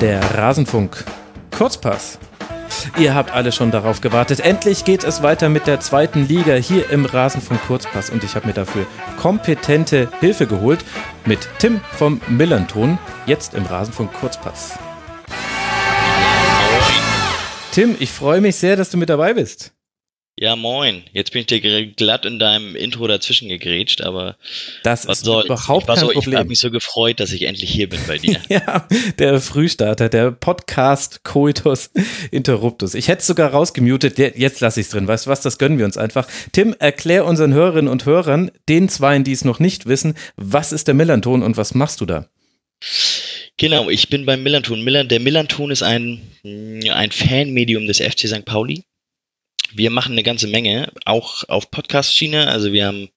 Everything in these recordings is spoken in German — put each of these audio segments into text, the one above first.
Der Rasenfunk. Kurzpass. Ihr habt alle schon darauf gewartet. Endlich geht es weiter mit der zweiten Liga hier im Rasenfunk Kurzpass und ich habe mir dafür kompetente Hilfe geholt mit Tim vom Millanton, jetzt im Rasenfunk Kurzpass. Tim, ich freue mich sehr, dass du mit dabei bist. Ja, moin. Jetzt bin ich dir glatt in deinem Intro dazwischen gegrätscht, aber das ist soll's? überhaupt kein so, Problem. Ich habe mich so gefreut, dass ich endlich hier bin bei dir. ja, der Frühstarter, der Podcast Coitus Interruptus. Ich hätte es sogar rausgemutet, jetzt lasse ich es drin. Weißt du was, das gönnen wir uns einfach. Tim, erklär unseren Hörerinnen und Hörern, den Zweien, die es noch nicht wissen, was ist der Millanton und was machst du da? Genau, ich bin beim Millanton. Der Millanton ist ein, ein Fanmedium des FC St. Pauli. Wir machen eine ganze Menge, auch auf Podcast-Schiene. Also wir haben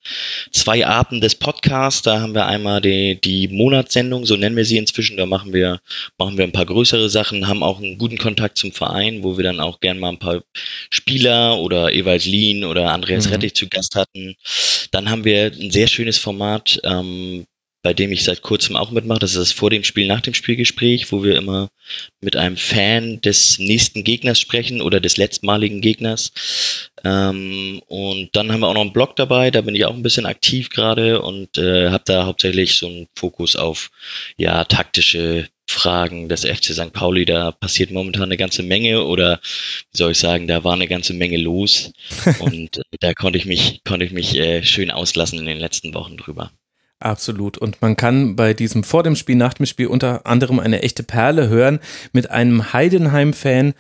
zwei Arten des Podcasts. Da haben wir einmal die, die Monatssendung, so nennen wir sie inzwischen. Da machen wir, machen wir ein paar größere Sachen, haben auch einen guten Kontakt zum Verein, wo wir dann auch gern mal ein paar Spieler oder Ewald Lien oder Andreas mhm. Rettich zu Gast hatten. Dann haben wir ein sehr schönes Format, ähm, bei dem ich seit kurzem auch mitmache. Das ist das vor dem Spiel, nach dem Spielgespräch, wo wir immer mit einem Fan des nächsten Gegners sprechen oder des letztmaligen Gegners. Ähm, und dann haben wir auch noch einen Blog dabei, da bin ich auch ein bisschen aktiv gerade und äh, habe da hauptsächlich so einen Fokus auf ja taktische Fragen des FC St. Pauli. Da passiert momentan eine ganze Menge oder wie soll ich sagen, da war eine ganze Menge los und äh, da konnte ich mich konnte ich mich äh, schön auslassen in den letzten Wochen drüber. Absolut. Und man kann bei diesem vor dem Spiel, nach dem Spiel unter anderem eine echte Perle hören mit einem Heidenheim-Fan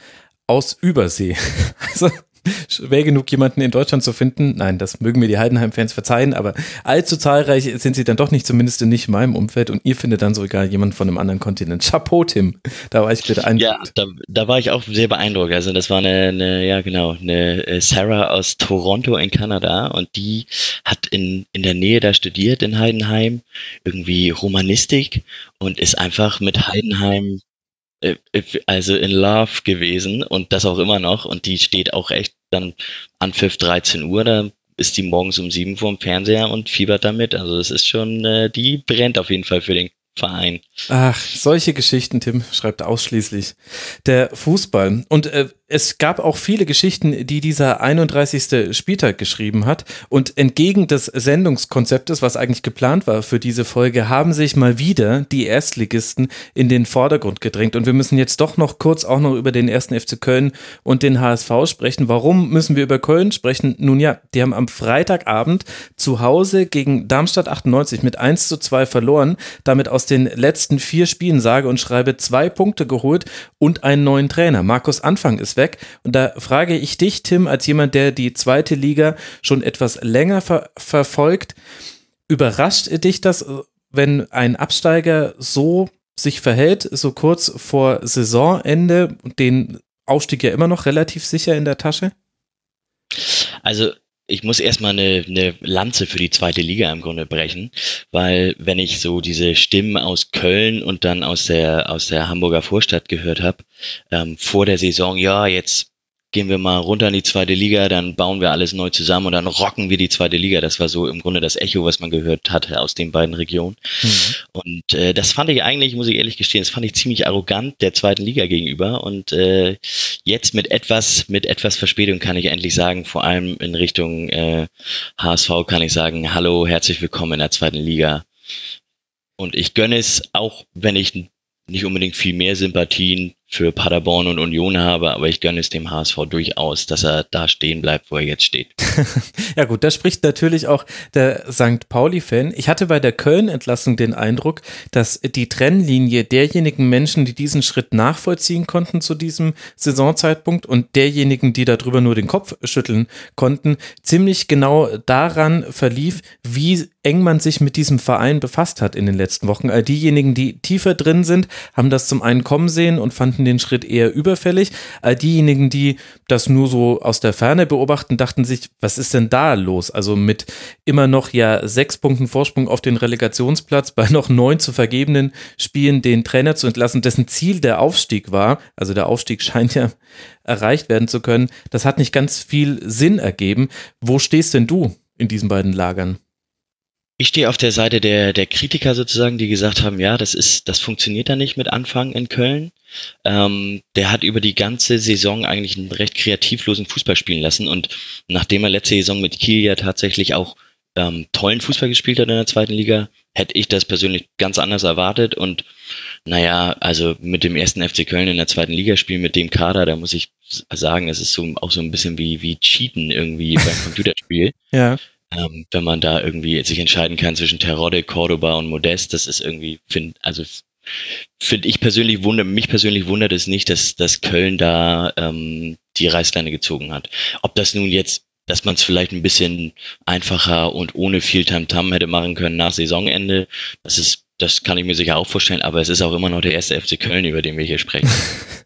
aus Übersee. Also schwer genug, jemanden in Deutschland zu finden. Nein, das mögen mir die Heidenheim-Fans verzeihen, aber allzu zahlreich sind sie dann doch nicht, zumindest nicht in meinem Umfeld. Und ihr findet dann sogar jemanden von einem anderen Kontinent. Chapeau, Tim. Da war ich bitte ein. Ja, da, da war ich auch sehr beeindruckt. Also das war eine, eine ja genau, eine äh, Sarah aus Toronto in Kanada und die hat in, in der Nähe da studiert in Heidenheim, irgendwie Romanistik und ist einfach mit Heidenheim also in Love gewesen und das auch immer noch und die steht auch echt dann an Pfiff 13 Uhr, da ist die morgens um sieben vor dem Fernseher und fiebert damit. Also es ist schon, äh, die brennt auf jeden Fall für den Verein. Ach, solche Geschichten, Tim schreibt ausschließlich der Fußball. Und äh, es gab auch viele Geschichten, die dieser 31. Spieltag geschrieben hat. Und entgegen des Sendungskonzeptes, was eigentlich geplant war für diese Folge, haben sich mal wieder die Erstligisten in den Vordergrund gedrängt. Und wir müssen jetzt doch noch kurz auch noch über den ersten FC Köln und den HSV sprechen. Warum müssen wir über Köln sprechen? Nun ja, die haben am Freitagabend zu Hause gegen Darmstadt 98 mit 1 zu 2 verloren, damit aus den letzten vier Spielen sage und schreibe zwei Punkte geholt und einen neuen Trainer. Markus Anfang ist weg weg. Und da frage ich dich, Tim, als jemand, der die zweite Liga schon etwas länger ver verfolgt, überrascht dich das, wenn ein Absteiger so sich verhält, so kurz vor Saisonende den Aufstieg ja immer noch relativ sicher in der Tasche? Also ich muss erstmal eine, eine Lanze für die zweite Liga im Grunde brechen, weil wenn ich so diese Stimmen aus Köln und dann aus der aus der Hamburger Vorstadt gehört habe ähm, vor der Saison, ja jetzt gehen wir mal runter in die zweite Liga, dann bauen wir alles neu zusammen und dann rocken wir die zweite Liga. Das war so im Grunde das Echo, was man gehört hatte aus den beiden Regionen. Mhm. Und äh, das fand ich eigentlich, muss ich ehrlich gestehen, das fand ich ziemlich arrogant der zweiten Liga gegenüber. Und äh, jetzt mit etwas, mit etwas Verspätung kann ich endlich sagen, vor allem in Richtung äh, HSV kann ich sagen, hallo, herzlich willkommen in der zweiten Liga. Und ich gönne es, auch wenn ich nicht unbedingt viel mehr Sympathien für Paderborn und Union habe, aber ich gönne es dem HSV durchaus, dass er da stehen bleibt, wo er jetzt steht. ja gut, da spricht natürlich auch der St. Pauli-Fan. Ich hatte bei der Köln-Entlassung den Eindruck, dass die Trennlinie derjenigen Menschen, die diesen Schritt nachvollziehen konnten zu diesem Saisonzeitpunkt und derjenigen, die darüber nur den Kopf schütteln konnten, ziemlich genau daran verlief, wie eng man sich mit diesem Verein befasst hat in den letzten Wochen. All diejenigen, die tiefer drin sind, haben das zum einen kommen sehen und fanden fanden den Schritt eher überfällig. All diejenigen, die das nur so aus der Ferne beobachten, dachten sich, was ist denn da los? Also mit immer noch ja sechs Punkten Vorsprung auf den Relegationsplatz, bei noch neun zu vergebenen Spielen den Trainer zu entlassen, dessen Ziel der Aufstieg war. Also der Aufstieg scheint ja erreicht werden zu können. Das hat nicht ganz viel Sinn ergeben. Wo stehst denn du in diesen beiden Lagern? Ich stehe auf der Seite der, der Kritiker sozusagen, die gesagt haben, ja, das ist, das funktioniert da nicht mit Anfang in Köln. Ähm, der hat über die ganze Saison eigentlich einen recht kreativlosen Fußball spielen lassen und nachdem er letzte Saison mit Kiel ja tatsächlich auch ähm, tollen Fußball gespielt hat in der zweiten Liga, hätte ich das persönlich ganz anders erwartet und naja, also mit dem ersten FC Köln in der zweiten Liga spielen, mit dem Kader, da muss ich sagen, es ist so auch so ein bisschen wie, wie Cheaten irgendwie beim Computerspiel. ja. Ähm, wenn man da irgendwie sich entscheiden kann zwischen Terodde, Cordoba und Modest, das ist irgendwie, find, also finde ich persönlich wundert, mich persönlich wundert es nicht, dass, dass Köln da ähm, die Reißleine gezogen hat. Ob das nun jetzt dass man es vielleicht ein bisschen einfacher und ohne viel Tamtam -Tam hätte machen können nach Saisonende. Das ist, das kann ich mir sicher auch vorstellen, aber es ist auch immer noch der erste FC Köln, über den wir hier sprechen.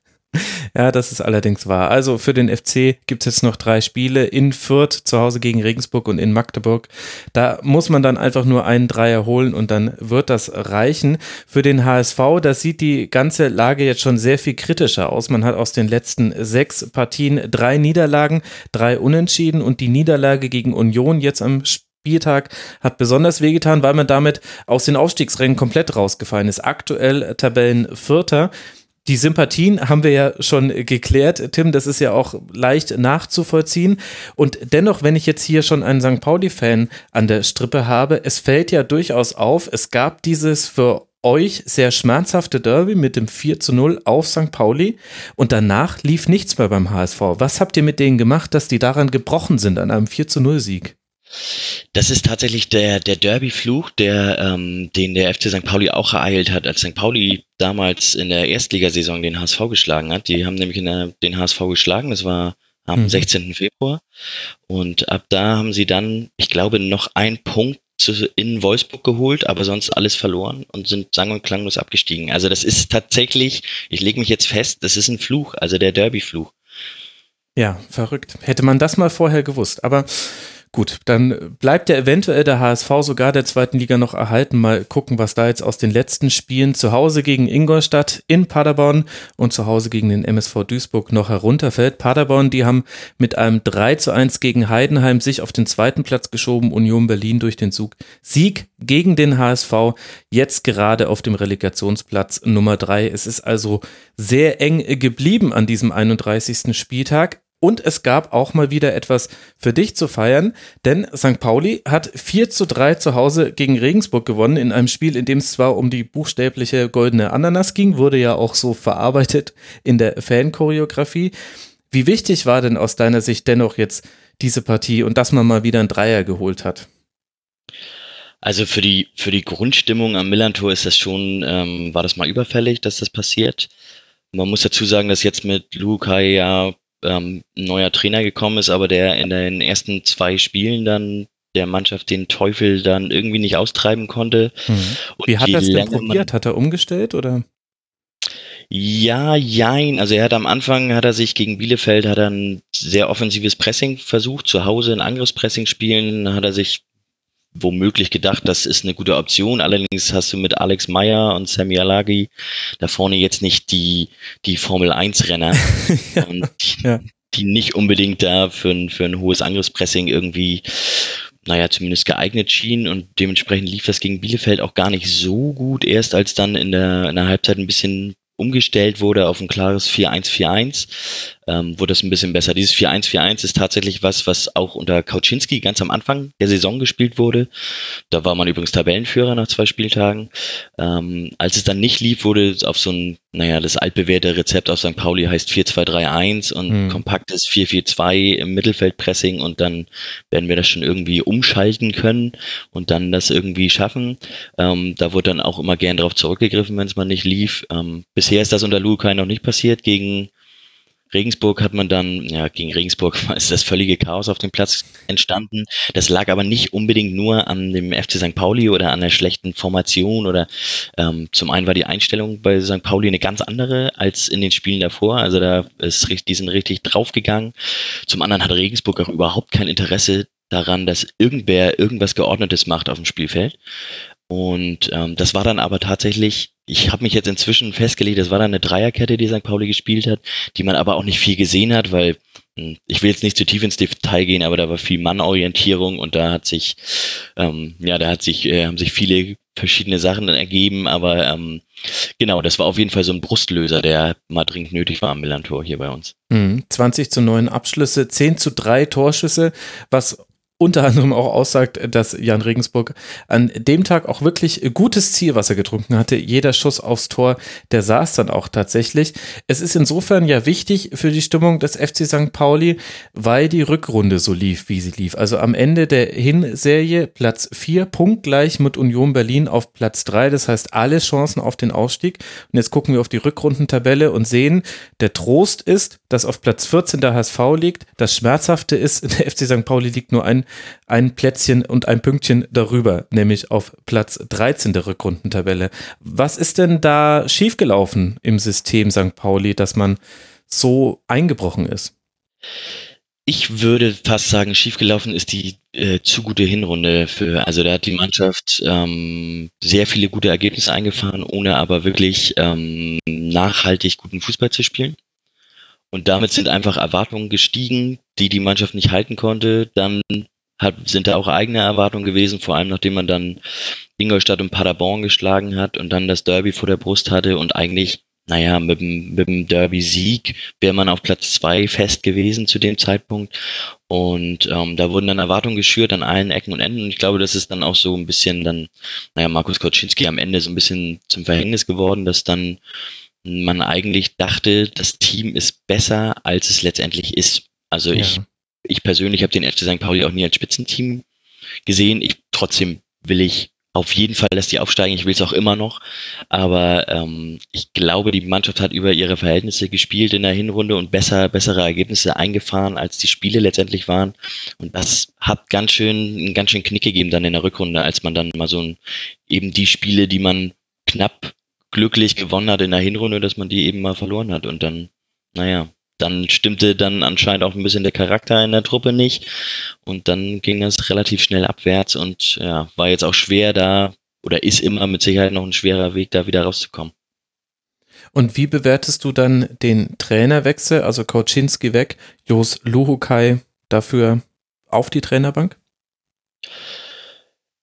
Ja, das ist allerdings wahr. Also für den FC gibt es jetzt noch drei Spiele in Fürth, zu Hause gegen Regensburg und in Magdeburg. Da muss man dann einfach nur einen Dreier holen und dann wird das reichen. Für den HSV, da sieht die ganze Lage jetzt schon sehr viel kritischer aus. Man hat aus den letzten sechs Partien drei Niederlagen, drei Unentschieden und die Niederlage gegen Union jetzt am Spieltag hat besonders wehgetan, weil man damit aus den Aufstiegsrängen komplett rausgefallen ist. Aktuell Tabellenvierter. Die Sympathien haben wir ja schon geklärt, Tim, das ist ja auch leicht nachzuvollziehen. Und dennoch, wenn ich jetzt hier schon einen St. Pauli-Fan an der Strippe habe, es fällt ja durchaus auf, es gab dieses für euch sehr schmerzhafte Derby mit dem 4 zu 0 auf St. Pauli und danach lief nichts mehr beim HSV. Was habt ihr mit denen gemacht, dass die daran gebrochen sind an einem 4 zu 0 Sieg? Das ist tatsächlich der, der Derby-Fluch, der, ähm, den der FC St. Pauli auch ereilt hat, als St. Pauli damals in der Erstligasaison den HSV geschlagen hat. Die haben nämlich der, den HSV geschlagen, das war am mhm. 16. Februar. Und ab da haben sie dann, ich glaube, noch einen Punkt in Wolfsburg geholt, aber sonst alles verloren und sind sang- und klanglos abgestiegen. Also das ist tatsächlich, ich lege mich jetzt fest, das ist ein Fluch, also der Derby-Fluch. Ja, verrückt. Hätte man das mal vorher gewusst. Aber Gut, dann bleibt ja eventuell der HSV sogar der zweiten Liga noch erhalten. Mal gucken, was da jetzt aus den letzten Spielen zu Hause gegen Ingolstadt in Paderborn und zu Hause gegen den MSV Duisburg noch herunterfällt. Paderborn, die haben mit einem 3 zu 1 gegen Heidenheim sich auf den zweiten Platz geschoben. Union Berlin durch den Zug. Sieg gegen den HSV, jetzt gerade auf dem Relegationsplatz Nummer 3. Es ist also sehr eng geblieben an diesem 31. Spieltag. Und es gab auch mal wieder etwas für dich zu feiern, denn St. Pauli hat 4 zu 3 zu Hause gegen Regensburg gewonnen, in einem Spiel, in dem es zwar um die buchstäbliche goldene Ananas ging, wurde ja auch so verarbeitet in der Fanchoreografie. Wie wichtig war denn aus deiner Sicht dennoch jetzt diese Partie und dass man mal wieder einen Dreier geholt hat? Also für die, für die Grundstimmung am Millantor ist das schon, ähm, war das mal überfällig, dass das passiert. Man muss dazu sagen, dass jetzt mit Lukai ja ähm, ein neuer Trainer gekommen ist, aber der in den ersten zwei Spielen dann der Mannschaft den Teufel dann irgendwie nicht austreiben konnte. Mhm. Wie hat er es denn probiert? Hat er umgestellt oder? Ja, jein. Also er hat am Anfang, hat er sich gegen Bielefeld, hat er ein sehr offensives Pressing versucht, zu Hause ein Angriffspressing spielen, hat er sich womöglich gedacht, das ist eine gute Option. Allerdings hast du mit Alex Meyer und Sammy Alagi da vorne jetzt nicht die, die Formel 1 Renner, ja, die, ja. die nicht unbedingt da für ein, für ein hohes Angriffspressing irgendwie naja, zumindest geeignet schienen und dementsprechend lief das gegen Bielefeld auch gar nicht so gut, erst als dann in der, in der Halbzeit ein bisschen umgestellt wurde auf ein klares 4-1-4-1, ähm, wurde es ein bisschen besser. Dieses 4-1-4-1 ist tatsächlich was, was auch unter Kauczynski ganz am Anfang der Saison gespielt wurde. Da war man übrigens Tabellenführer nach zwei Spieltagen. Ähm, als es dann nicht lief, wurde es auf so ein, naja, das altbewährte Rezept auf St. Pauli heißt 4-2-3-1 und mhm. kompaktes 4-4-2 im Mittelfeldpressing und dann werden wir das schon irgendwie umschalten können und dann das irgendwie schaffen. Ähm, da wurde dann auch immer gern darauf zurückgegriffen, wenn es mal nicht lief. Ähm, bis Bisher ist das unter Lukai noch nicht passiert. Gegen Regensburg hat man dann, ja, gegen Regensburg ist das völlige Chaos auf dem Platz entstanden. Das lag aber nicht unbedingt nur an dem FC St. Pauli oder an der schlechten Formation oder ähm, zum einen war die Einstellung bei St. Pauli eine ganz andere als in den Spielen davor. Also da ist die sind richtig draufgegangen. Zum anderen hat Regensburg auch überhaupt kein Interesse daran, dass irgendwer irgendwas Geordnetes macht auf dem Spielfeld. Und ähm, das war dann aber tatsächlich, ich habe mich jetzt inzwischen festgelegt, das war dann eine Dreierkette, die St. Pauli gespielt hat, die man aber auch nicht viel gesehen hat, weil hm, ich will jetzt nicht zu tief ins Detail gehen, aber da war viel Mannorientierung und da hat sich, ähm, ja, da hat sich, äh, haben sich viele verschiedene Sachen dann ergeben, aber ähm, genau, das war auf jeden Fall so ein Brustlöser, der mal dringend nötig war am Millantor hier bei uns. 20 mhm. zu 9 Abschlüsse, 10 zu 3 Torschüsse, was unter anderem auch aussagt, dass Jan Regensburg an dem Tag auch wirklich gutes Zielwasser getrunken hatte. Jeder Schuss aufs Tor, der saß dann auch tatsächlich. Es ist insofern ja wichtig für die Stimmung des FC St. Pauli, weil die Rückrunde so lief, wie sie lief. Also am Ende der Hinserie Platz 4, punktgleich mit Union Berlin auf Platz 3. Das heißt, alle Chancen auf den Ausstieg. Und jetzt gucken wir auf die Rückrundentabelle und sehen, der Trost ist, dass auf Platz 14 der HSV liegt. Das Schmerzhafte ist, der FC St. Pauli liegt nur ein ein Plätzchen und ein Pünktchen darüber, nämlich auf Platz 13 der Rückrundentabelle. Was ist denn da schiefgelaufen im System St. Pauli, dass man so eingebrochen ist? Ich würde fast sagen, schiefgelaufen ist die äh, zu gute Hinrunde für, also da hat die Mannschaft ähm, sehr viele gute Ergebnisse eingefahren, ohne aber wirklich ähm, nachhaltig guten Fußball zu spielen. Und damit sind einfach Erwartungen gestiegen, die die Mannschaft nicht halten konnte. Dann hat, sind da auch eigene Erwartungen gewesen, vor allem nachdem man dann Ingolstadt und Paderborn geschlagen hat und dann das Derby vor der Brust hatte und eigentlich, naja, mit dem, mit dem Derby-Sieg wäre man auf Platz zwei fest gewesen zu dem Zeitpunkt. Und ähm, da wurden dann Erwartungen geschürt an allen Ecken und Enden. Und ich glaube, das ist dann auch so ein bisschen dann, naja, Markus Koczynski am Ende so ein bisschen zum Verhängnis geworden, dass dann man eigentlich dachte, das Team ist besser, als es letztendlich ist. Also ja. ich ich persönlich habe den FC St. Pauli auch nie als Spitzenteam gesehen. Ich, trotzdem will ich auf jeden Fall, dass die aufsteigen. Ich will es auch immer noch. Aber ähm, ich glaube, die Mannschaft hat über ihre Verhältnisse gespielt in der Hinrunde und besser, bessere Ergebnisse eingefahren, als die Spiele letztendlich waren. Und das hat ganz schön, einen ganz schön Knick gegeben dann in der Rückrunde, als man dann mal so ein, eben die Spiele, die man knapp glücklich gewonnen hat in der Hinrunde, dass man die eben mal verloren hat. Und dann, naja, dann stimmte dann anscheinend auch ein bisschen der Charakter in der Truppe nicht. Und dann ging es relativ schnell abwärts und ja, war jetzt auch schwer da oder ist immer mit Sicherheit noch ein schwerer Weg, da wieder rauszukommen. Und wie bewertest du dann den Trainerwechsel, also Kauczynski weg, Jos Luhukai dafür auf die Trainerbank?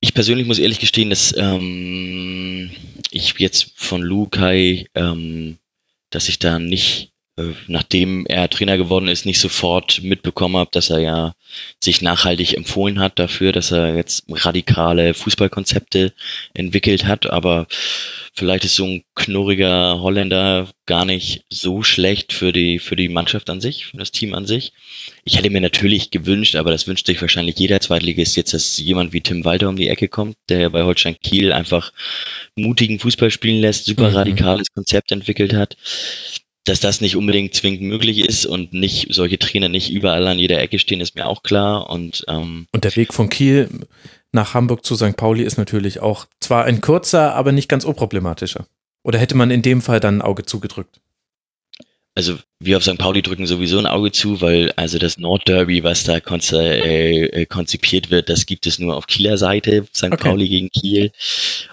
Ich persönlich muss ehrlich gestehen, dass ähm, ich jetzt von Luhukai, ähm, dass ich da nicht nachdem er Trainer geworden ist, nicht sofort mitbekommen habe, dass er ja sich nachhaltig empfohlen hat dafür, dass er jetzt radikale Fußballkonzepte entwickelt hat. Aber vielleicht ist so ein knurriger Holländer gar nicht so schlecht für die, für die Mannschaft an sich, für das Team an sich. Ich hätte mir natürlich gewünscht, aber das wünscht sich wahrscheinlich jeder Zweitligist jetzt, dass jemand wie Tim Walter um die Ecke kommt, der bei Holstein Kiel einfach mutigen Fußball spielen lässt, super mhm. radikales Konzept entwickelt hat dass das nicht unbedingt zwingend möglich ist und nicht solche Trainer nicht überall an jeder Ecke stehen, ist mir auch klar. Und, ähm, und der Weg von Kiel nach Hamburg zu St. Pauli ist natürlich auch zwar ein kurzer, aber nicht ganz unproblematischer. Oder hätte man in dem Fall dann ein Auge zugedrückt? Also wir auf St. Pauli drücken sowieso ein Auge zu, weil also das Nordderby, was da äh, äh, konzipiert wird, das gibt es nur auf Kieler Seite, St. Okay. Pauli gegen Kiel.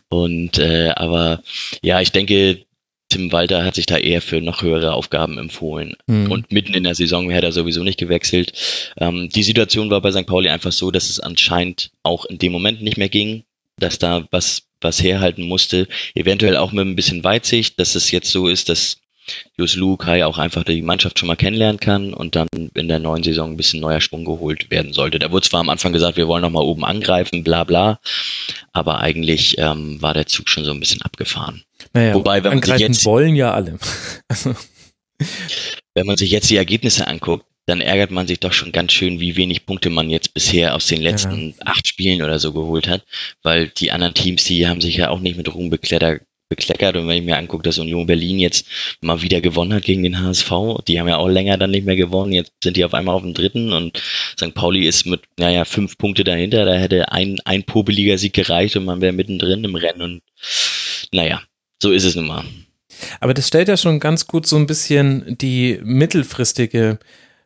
Und äh, aber ja, ich denke, Tim Walter hat sich da eher für noch höhere Aufgaben empfohlen. Mhm. Und mitten in der Saison wäre er sowieso nicht gewechselt. Ähm, die Situation war bei St. Pauli einfach so, dass es anscheinend auch in dem Moment nicht mehr ging, dass da was, was herhalten musste. Eventuell auch mit ein bisschen Weitsicht, dass es jetzt so ist, dass Jus Lu Kai auch einfach die Mannschaft schon mal kennenlernen kann und dann in der neuen Saison ein bisschen neuer Schwung geholt werden sollte. Da wurde zwar am Anfang gesagt, wir wollen noch mal oben angreifen, bla bla, aber eigentlich ähm, war der Zug schon so ein bisschen abgefahren. Naja, Wobei, wenn man sich jetzt wollen ja alle. wenn man sich jetzt die Ergebnisse anguckt, dann ärgert man sich doch schon ganz schön, wie wenig Punkte man jetzt bisher aus den letzten ja. acht Spielen oder so geholt hat, weil die anderen Teams, die haben sich ja auch nicht mit Ruhm bekleckert. Und wenn ich mir angucke, dass Union Berlin jetzt mal wieder gewonnen hat gegen den HSV, die haben ja auch länger dann nicht mehr gewonnen, jetzt sind die auf einmal auf dem dritten und St. Pauli ist mit, naja, fünf Punkte dahinter, da hätte ein, ein popeliger Sieg gereicht und man wäre mittendrin im Rennen und naja, so ist es nun mal. Aber das stellt ja schon ganz gut so ein bisschen die mittelfristige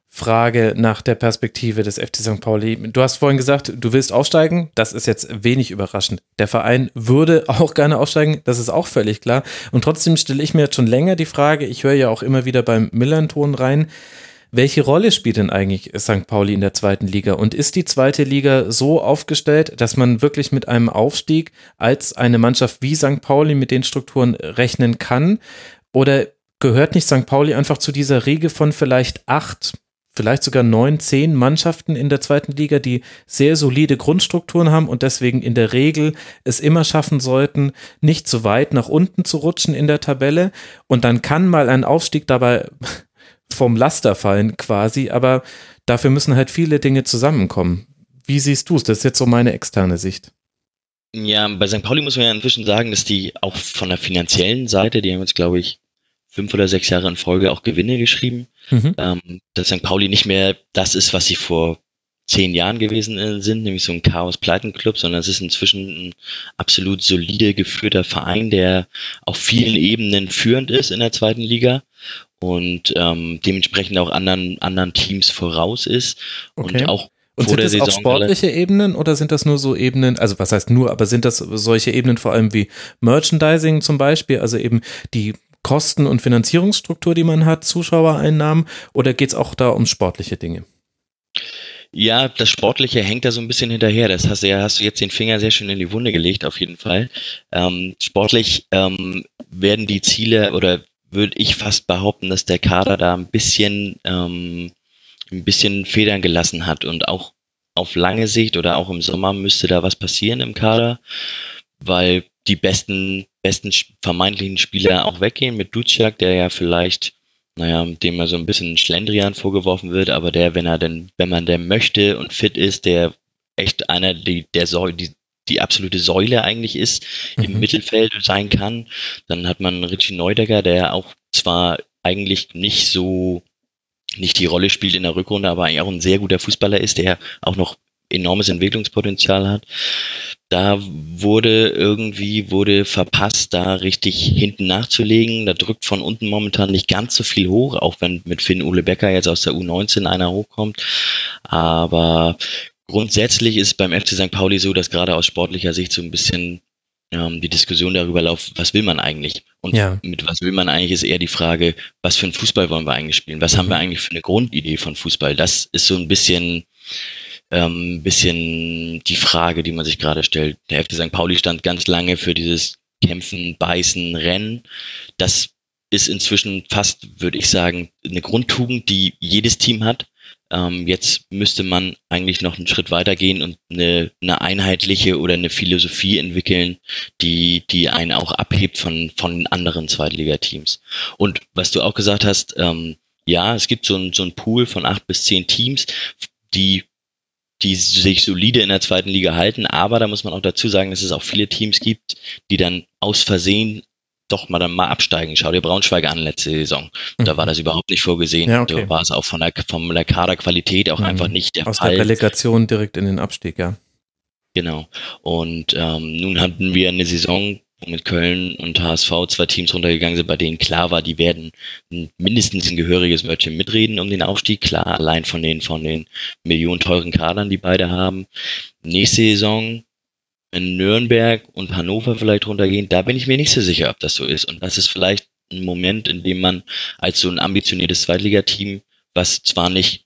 Frage nach der Perspektive des FC St. Pauli. Du hast vorhin gesagt, du willst aufsteigen. Das ist jetzt wenig überraschend. Der Verein würde auch gerne aufsteigen. Das ist auch völlig klar. Und trotzdem stelle ich mir jetzt schon länger die Frage, ich höre ja auch immer wieder beim Millanton rein, Welche Rolle spielt denn eigentlich St. Pauli in der zweiten Liga? Und ist die zweite Liga so aufgestellt, dass man wirklich mit einem Aufstieg als eine Mannschaft wie St. Pauli mit den Strukturen rechnen kann? Oder gehört nicht St. Pauli einfach zu dieser Riege von vielleicht acht, vielleicht sogar neun, zehn Mannschaften in der zweiten Liga, die sehr solide Grundstrukturen haben und deswegen in der Regel es immer schaffen sollten, nicht zu weit nach unten zu rutschen in der Tabelle. Und dann kann mal ein Aufstieg dabei vom Laster fallen quasi, aber dafür müssen halt viele Dinge zusammenkommen. Wie siehst du es? Das ist jetzt so meine externe Sicht. Ja, bei St. Pauli muss man ja inzwischen sagen, dass die auch von der finanziellen Seite, die haben jetzt, glaube ich, fünf oder sechs Jahre in Folge auch Gewinne geschrieben. Mhm. Ähm, dass St. Pauli nicht mehr das ist, was sie vor zehn Jahren gewesen äh, sind, nämlich so ein Chaos-Pleitenclub, sondern es ist inzwischen ein absolut solide geführter Verein, der auf vielen Ebenen führend ist in der zweiten Liga und ähm, dementsprechend auch anderen, anderen Teams voraus ist okay. und auch und sind das auch sportliche Ebenen oder sind das nur so Ebenen, also was heißt nur, aber sind das solche Ebenen vor allem wie Merchandising zum Beispiel, also eben die Kosten- und Finanzierungsstruktur, die man hat, Zuschauereinnahmen oder geht es auch da um sportliche Dinge? Ja, das Sportliche hängt da so ein bisschen hinterher. Das hast du ja, hast du jetzt den Finger sehr schön in die Wunde gelegt, auf jeden Fall. Ähm, sportlich ähm, werden die Ziele oder würde ich fast behaupten, dass der Kader da ein bisschen, ähm, ein bisschen Federn gelassen hat und auch auf lange Sicht oder auch im Sommer müsste da was passieren im Kader, weil die besten, besten vermeintlichen Spieler auch weggehen mit Duciak, der ja vielleicht, naja, dem er so ein bisschen Schlendrian vorgeworfen wird, aber der, wenn er denn, wenn man der möchte und fit ist, der echt einer, die, der soll, die, die absolute Säule eigentlich ist, mhm. im Mittelfeld sein kann. Dann hat man Richie Neudecker, der auch zwar eigentlich nicht so nicht die Rolle spielt in der Rückrunde, aber eigentlich auch ein sehr guter Fußballer ist, der auch noch enormes Entwicklungspotenzial hat. Da wurde irgendwie, wurde verpasst, da richtig hinten nachzulegen. Da drückt von unten momentan nicht ganz so viel hoch, auch wenn mit Finn Ule Becker jetzt aus der U19 einer hochkommt. Aber grundsätzlich ist beim FC St. Pauli so, dass gerade aus sportlicher Sicht so ein bisschen ähm, die Diskussion darüber läuft, was will man eigentlich? Und ja. mit was will man eigentlich ist eher die Frage, was für einen Fußball wollen wir eigentlich spielen? Was mhm. haben wir eigentlich für eine Grundidee von Fußball? Das ist so ein bisschen ähm, bisschen die Frage, die man sich gerade stellt. Der FC St. Pauli stand ganz lange für dieses Kämpfen, Beißen, Rennen. Das ist inzwischen fast, würde ich sagen, eine Grundtugend, die jedes Team hat. Ähm, jetzt müsste man eigentlich noch einen Schritt weitergehen und eine, eine einheitliche oder eine Philosophie entwickeln, die, die einen auch abhebt von, von anderen Zweitligateams. Und was du auch gesagt hast, ähm, ja, es gibt so ein, so ein Pool von acht bis zehn Teams, die die sich solide in der zweiten Liga halten. Aber da muss man auch dazu sagen, dass es auch viele Teams gibt, die dann aus Versehen doch mal dann mal absteigen. Schau dir Braunschweig an letzte Saison. Da mhm. war das überhaupt nicht vorgesehen. Ja, okay. Da war es auch von der, von der Kaderqualität auch mhm. einfach nicht der Aus Fall. Aus der Relegation direkt in den Abstieg, ja. Genau. Und ähm, nun hatten wir eine Saison, mit Köln und HSV zwei Teams runtergegangen sind, bei denen klar war, die werden mindestens ein gehöriges Wörtchen mitreden um den Aufstieg. Klar, allein von den, von den Millionen teuren Kadern, die beide haben. Nächste Saison in Nürnberg und Hannover vielleicht runtergehen, da bin ich mir nicht so sicher, ob das so ist. Und das ist vielleicht ein Moment, in dem man als so ein ambitioniertes Zweitligateam, was zwar nicht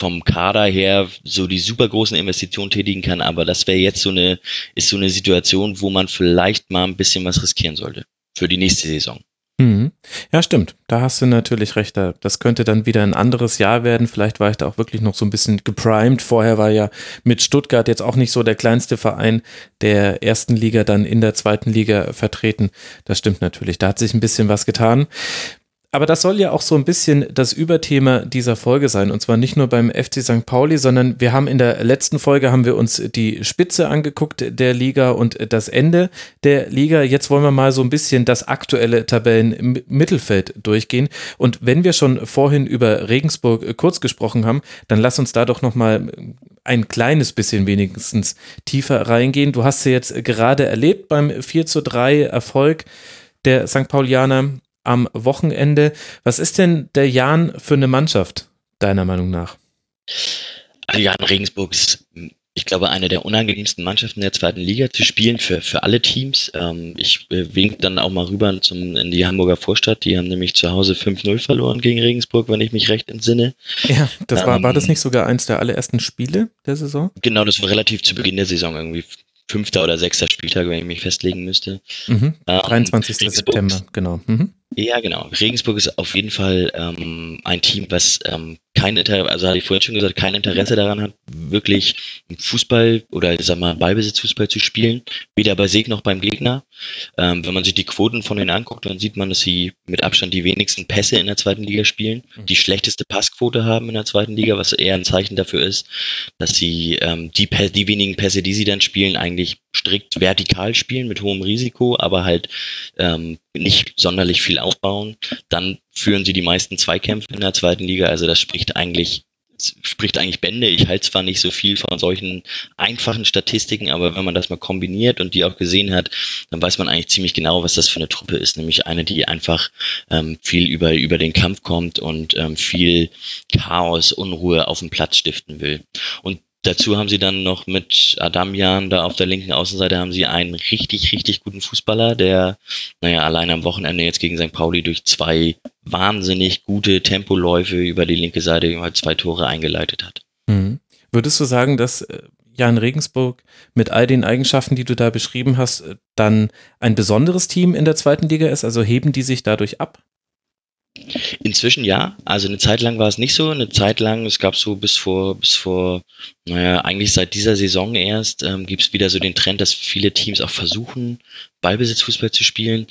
vom Kader her so die super großen Investitionen tätigen kann, aber das wäre jetzt so eine, ist so eine Situation, wo man vielleicht mal ein bisschen was riskieren sollte für die nächste Saison. Mhm. Ja, stimmt. Da hast du natürlich recht. Das könnte dann wieder ein anderes Jahr werden. Vielleicht war ich da auch wirklich noch so ein bisschen geprimed. Vorher war ja mit Stuttgart jetzt auch nicht so der kleinste Verein der ersten Liga dann in der zweiten Liga vertreten. Das stimmt natürlich. Da hat sich ein bisschen was getan aber das soll ja auch so ein bisschen das Überthema dieser Folge sein. Und zwar nicht nur beim FC St. Pauli, sondern wir haben in der letzten Folge haben wir uns die Spitze angeguckt der Liga und das Ende der Liga. Jetzt wollen wir mal so ein bisschen das aktuelle Tabellenmittelfeld durchgehen. Und wenn wir schon vorhin über Regensburg kurz gesprochen haben, dann lass uns da doch nochmal ein kleines bisschen wenigstens tiefer reingehen. Du hast sie jetzt gerade erlebt beim 4 zu 3 Erfolg der St. Paulianer am Wochenende. Was ist denn der Jan für eine Mannschaft, deiner Meinung nach? Also Jan Regensburg ist, ich glaube, eine der unangenehmsten Mannschaften der zweiten Liga zu spielen für, für alle Teams. Ähm, ich äh, wink dann auch mal rüber zum, in die Hamburger Vorstadt. Die haben nämlich zu Hause 5-0 verloren gegen Regensburg, wenn ich mich recht entsinne. Ja, das war, ähm, war das nicht sogar eins der allerersten Spiele der Saison? Genau, das war relativ zu Beginn der Saison irgendwie fünfter oder sechster Spieltag, wenn ich mich festlegen müsste. Mhm. 23. Ähm, September, genau. Mhm. Ja, genau. Regensburg ist auf jeden Fall ähm, ein Team, was ähm, kein Interesse, also hatte ich vorhin schon gesagt, kein Interesse daran hat, wirklich Fußball oder ich sag mal Ballbesitzfußball zu spielen, weder bei Sieg noch beim Gegner. Ähm, wenn man sich die Quoten von denen anguckt, dann sieht man, dass sie mit Abstand die wenigsten Pässe in der zweiten Liga spielen, mhm. die schlechteste Passquote haben in der zweiten Liga, was eher ein Zeichen dafür ist, dass sie ähm, die, die wenigen Pässe, die sie dann spielen, eigentlich strikt vertikal spielen mit hohem Risiko, aber halt ähm, nicht sonderlich viel aufbauen. Dann führen sie die meisten Zweikämpfe in der zweiten Liga. Also das spricht eigentlich spricht eigentlich Bände. Ich halte zwar nicht so viel von solchen einfachen Statistiken, aber wenn man das mal kombiniert und die auch gesehen hat, dann weiß man eigentlich ziemlich genau, was das für eine Truppe ist. Nämlich eine, die einfach ähm, viel über, über den Kampf kommt und ähm, viel Chaos, Unruhe auf dem Platz stiften will. Und Dazu haben sie dann noch mit Adamian da auf der linken Außenseite haben sie einen richtig, richtig guten Fußballer, der, naja, allein am Wochenende jetzt gegen St. Pauli durch zwei wahnsinnig gute Tempoläufe über die linke Seite halt zwei Tore eingeleitet hat. Mhm. Würdest du sagen, dass äh, Jan Regensburg mit all den Eigenschaften, die du da beschrieben hast, äh, dann ein besonderes Team in der zweiten Liga ist? Also heben die sich dadurch ab? Inzwischen ja. Also eine Zeit lang war es nicht so. Eine Zeit lang, es gab so bis vor, bis vor, naja, eigentlich seit dieser Saison erst, ähm, gibt es wieder so den Trend, dass viele Teams auch versuchen, Ballbesitzfußball zu spielen.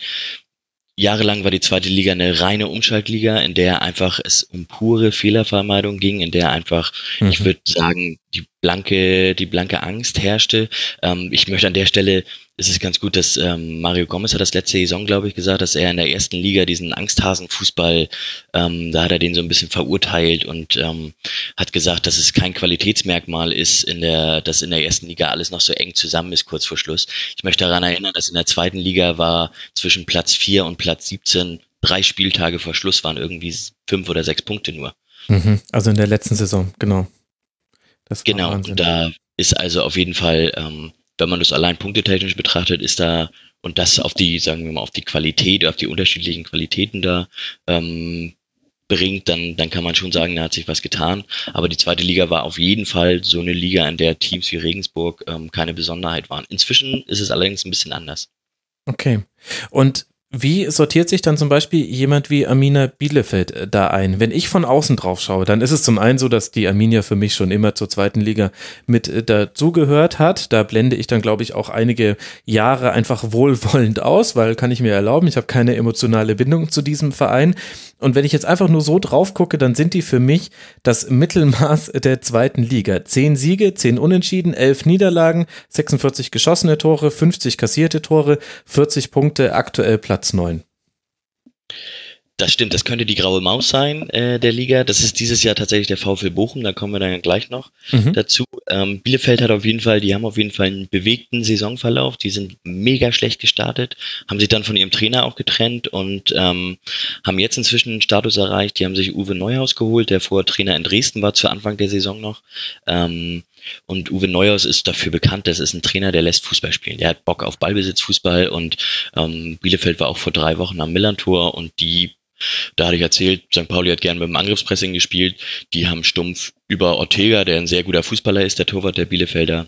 Jahrelang war die zweite Liga eine reine Umschaltliga, in der einfach es um pure Fehlervermeidung ging, in der einfach, mhm. ich würde sagen, die blanke, die blanke Angst herrschte. Ähm, ich möchte an der Stelle ist es ganz gut, dass ähm, Mario Gomez hat das letzte Saison, glaube ich, gesagt, dass er in der ersten Liga diesen Angsthasen-Fußball, ähm, da hat er den so ein bisschen verurteilt und ähm, hat gesagt, dass es kein Qualitätsmerkmal ist, in der, dass in der ersten Liga alles noch so eng zusammen ist, kurz vor Schluss. Ich möchte daran erinnern, dass in der zweiten Liga war zwischen Platz 4 und Platz 17 drei Spieltage vor Schluss waren irgendwie fünf oder sechs Punkte nur. Mhm, also in der letzten Saison, genau. genau, und da ist also auf jeden Fall ähm, wenn man das allein punktetechnisch betrachtet, ist da und das auf die, sagen wir mal, auf die Qualität, auf die unterschiedlichen Qualitäten da ähm, bringt, dann, dann kann man schon sagen, da hat sich was getan. Aber die zweite Liga war auf jeden Fall so eine Liga, in der Teams wie Regensburg ähm, keine Besonderheit waren. Inzwischen ist es allerdings ein bisschen anders. Okay. Und wie sortiert sich dann zum Beispiel jemand wie Amina Bielefeld äh, da ein? Wenn ich von außen drauf schaue, dann ist es zum einen so, dass die Arminia für mich schon immer zur zweiten Liga mit äh, dazugehört hat. Da blende ich dann, glaube ich, auch einige Jahre einfach wohlwollend aus, weil kann ich mir erlauben, ich habe keine emotionale Bindung zu diesem Verein. Und wenn ich jetzt einfach nur so drauf gucke, dann sind die für mich das Mittelmaß der zweiten Liga. Zehn Siege, zehn Unentschieden, elf Niederlagen, 46 geschossene Tore, 50 kassierte Tore, 40 Punkte, aktuell Platz neun. Das stimmt, das könnte die graue Maus sein äh, der Liga. Das ist dieses Jahr tatsächlich der VfL Bochum, da kommen wir dann gleich noch mhm. dazu. Ähm, Bielefeld hat auf jeden Fall, die haben auf jeden Fall einen bewegten Saisonverlauf, die sind mega schlecht gestartet, haben sich dann von ihrem Trainer auch getrennt und ähm, haben jetzt inzwischen einen Status erreicht. Die haben sich Uwe Neuhaus geholt, der vorher Trainer in Dresden war zu Anfang der Saison noch. Ähm, und Uwe Neuhaus ist dafür bekannt, das ist ein Trainer, der lässt Fußball spielen. Der hat Bock auf Ballbesitzfußball und ähm, Bielefeld war auch vor drei Wochen am Millantor und die da hatte ich erzählt, St. Pauli hat gern mit dem Angriffspressing gespielt. Die haben stumpf über Ortega, der ein sehr guter Fußballer ist, der Torwart der Bielefelder,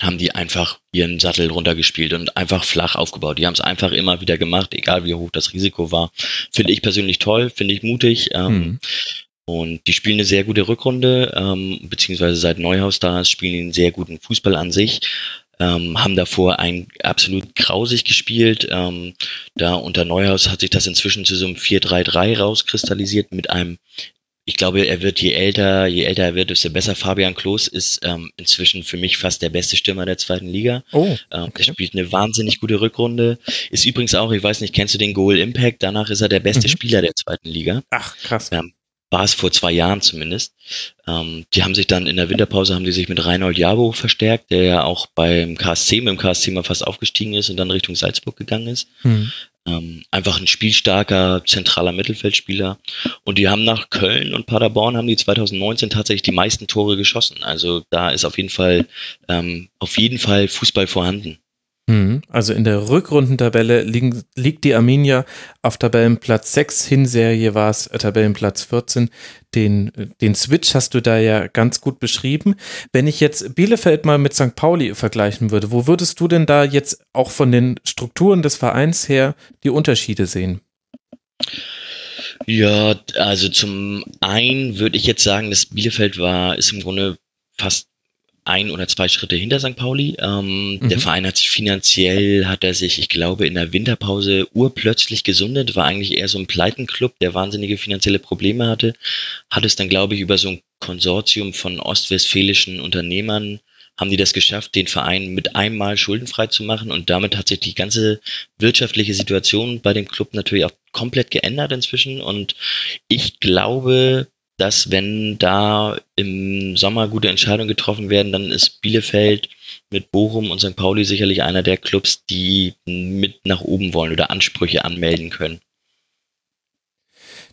haben die einfach ihren Sattel runtergespielt und einfach flach aufgebaut. Die haben es einfach immer wieder gemacht, egal wie hoch das Risiko war. Finde ich persönlich toll, finde ich mutig. Ähm, mhm. Und die spielen eine sehr gute Rückrunde, ähm, beziehungsweise seit Neuhaus da ist, spielen einen sehr guten Fußball an sich ähm, haben davor ein absolut grausig gespielt. Ähm, da unter Neuhaus hat sich das inzwischen zu so einem 4-3-3 rauskristallisiert mit einem ich glaube, er wird je älter, je älter er wird, desto besser. Fabian Klos ist ähm, inzwischen für mich fast der beste Stürmer der zweiten Liga. Oh, ähm, okay. Er spielt eine wahnsinnig gute Rückrunde. Ist übrigens auch, ich weiß nicht, kennst du den Goal Impact? Danach ist er der beste mhm. Spieler der zweiten Liga. Ach, krass. Ähm, war es vor zwei Jahren zumindest. Ähm, die haben sich dann in der Winterpause haben die sich mit Reinhold Jabo verstärkt, der ja auch beim KSC, mit dem KSC mal fast aufgestiegen ist und dann Richtung Salzburg gegangen ist. Mhm. Ähm, einfach ein spielstarker, zentraler Mittelfeldspieler. Und die haben nach Köln und Paderborn haben die 2019 tatsächlich die meisten Tore geschossen. Also da ist auf jeden Fall, ähm, auf jeden Fall Fußball vorhanden. Mhm. Also in der Rückrundentabelle liegen, liegt die Arminia auf Tabellenplatz 6, Hinserie war es Tabellenplatz 14. Den, den Switch hast du da ja ganz gut beschrieben. Wenn ich jetzt Bielefeld mal mit St. Pauli vergleichen würde, wo würdest du denn da jetzt auch von den Strukturen des Vereins her die Unterschiede sehen? Ja, also zum einen würde ich jetzt sagen, dass Bielefeld war, ist im Grunde fast ein oder zwei Schritte hinter St. Pauli. Ähm, mhm. Der Verein hat sich finanziell, hat er sich, ich glaube, in der Winterpause urplötzlich gesundet, war eigentlich eher so ein Pleitenclub, der wahnsinnige finanzielle Probleme hatte, hat es dann, glaube ich, über so ein Konsortium von ostwestfälischen Unternehmern haben die das geschafft, den Verein mit einmal schuldenfrei zu machen und damit hat sich die ganze wirtschaftliche Situation bei dem Club natürlich auch komplett geändert inzwischen und ich glaube, dass wenn da im Sommer gute Entscheidungen getroffen werden, dann ist Bielefeld mit Bochum und St. Pauli sicherlich einer der Clubs, die mit nach oben wollen oder Ansprüche anmelden können.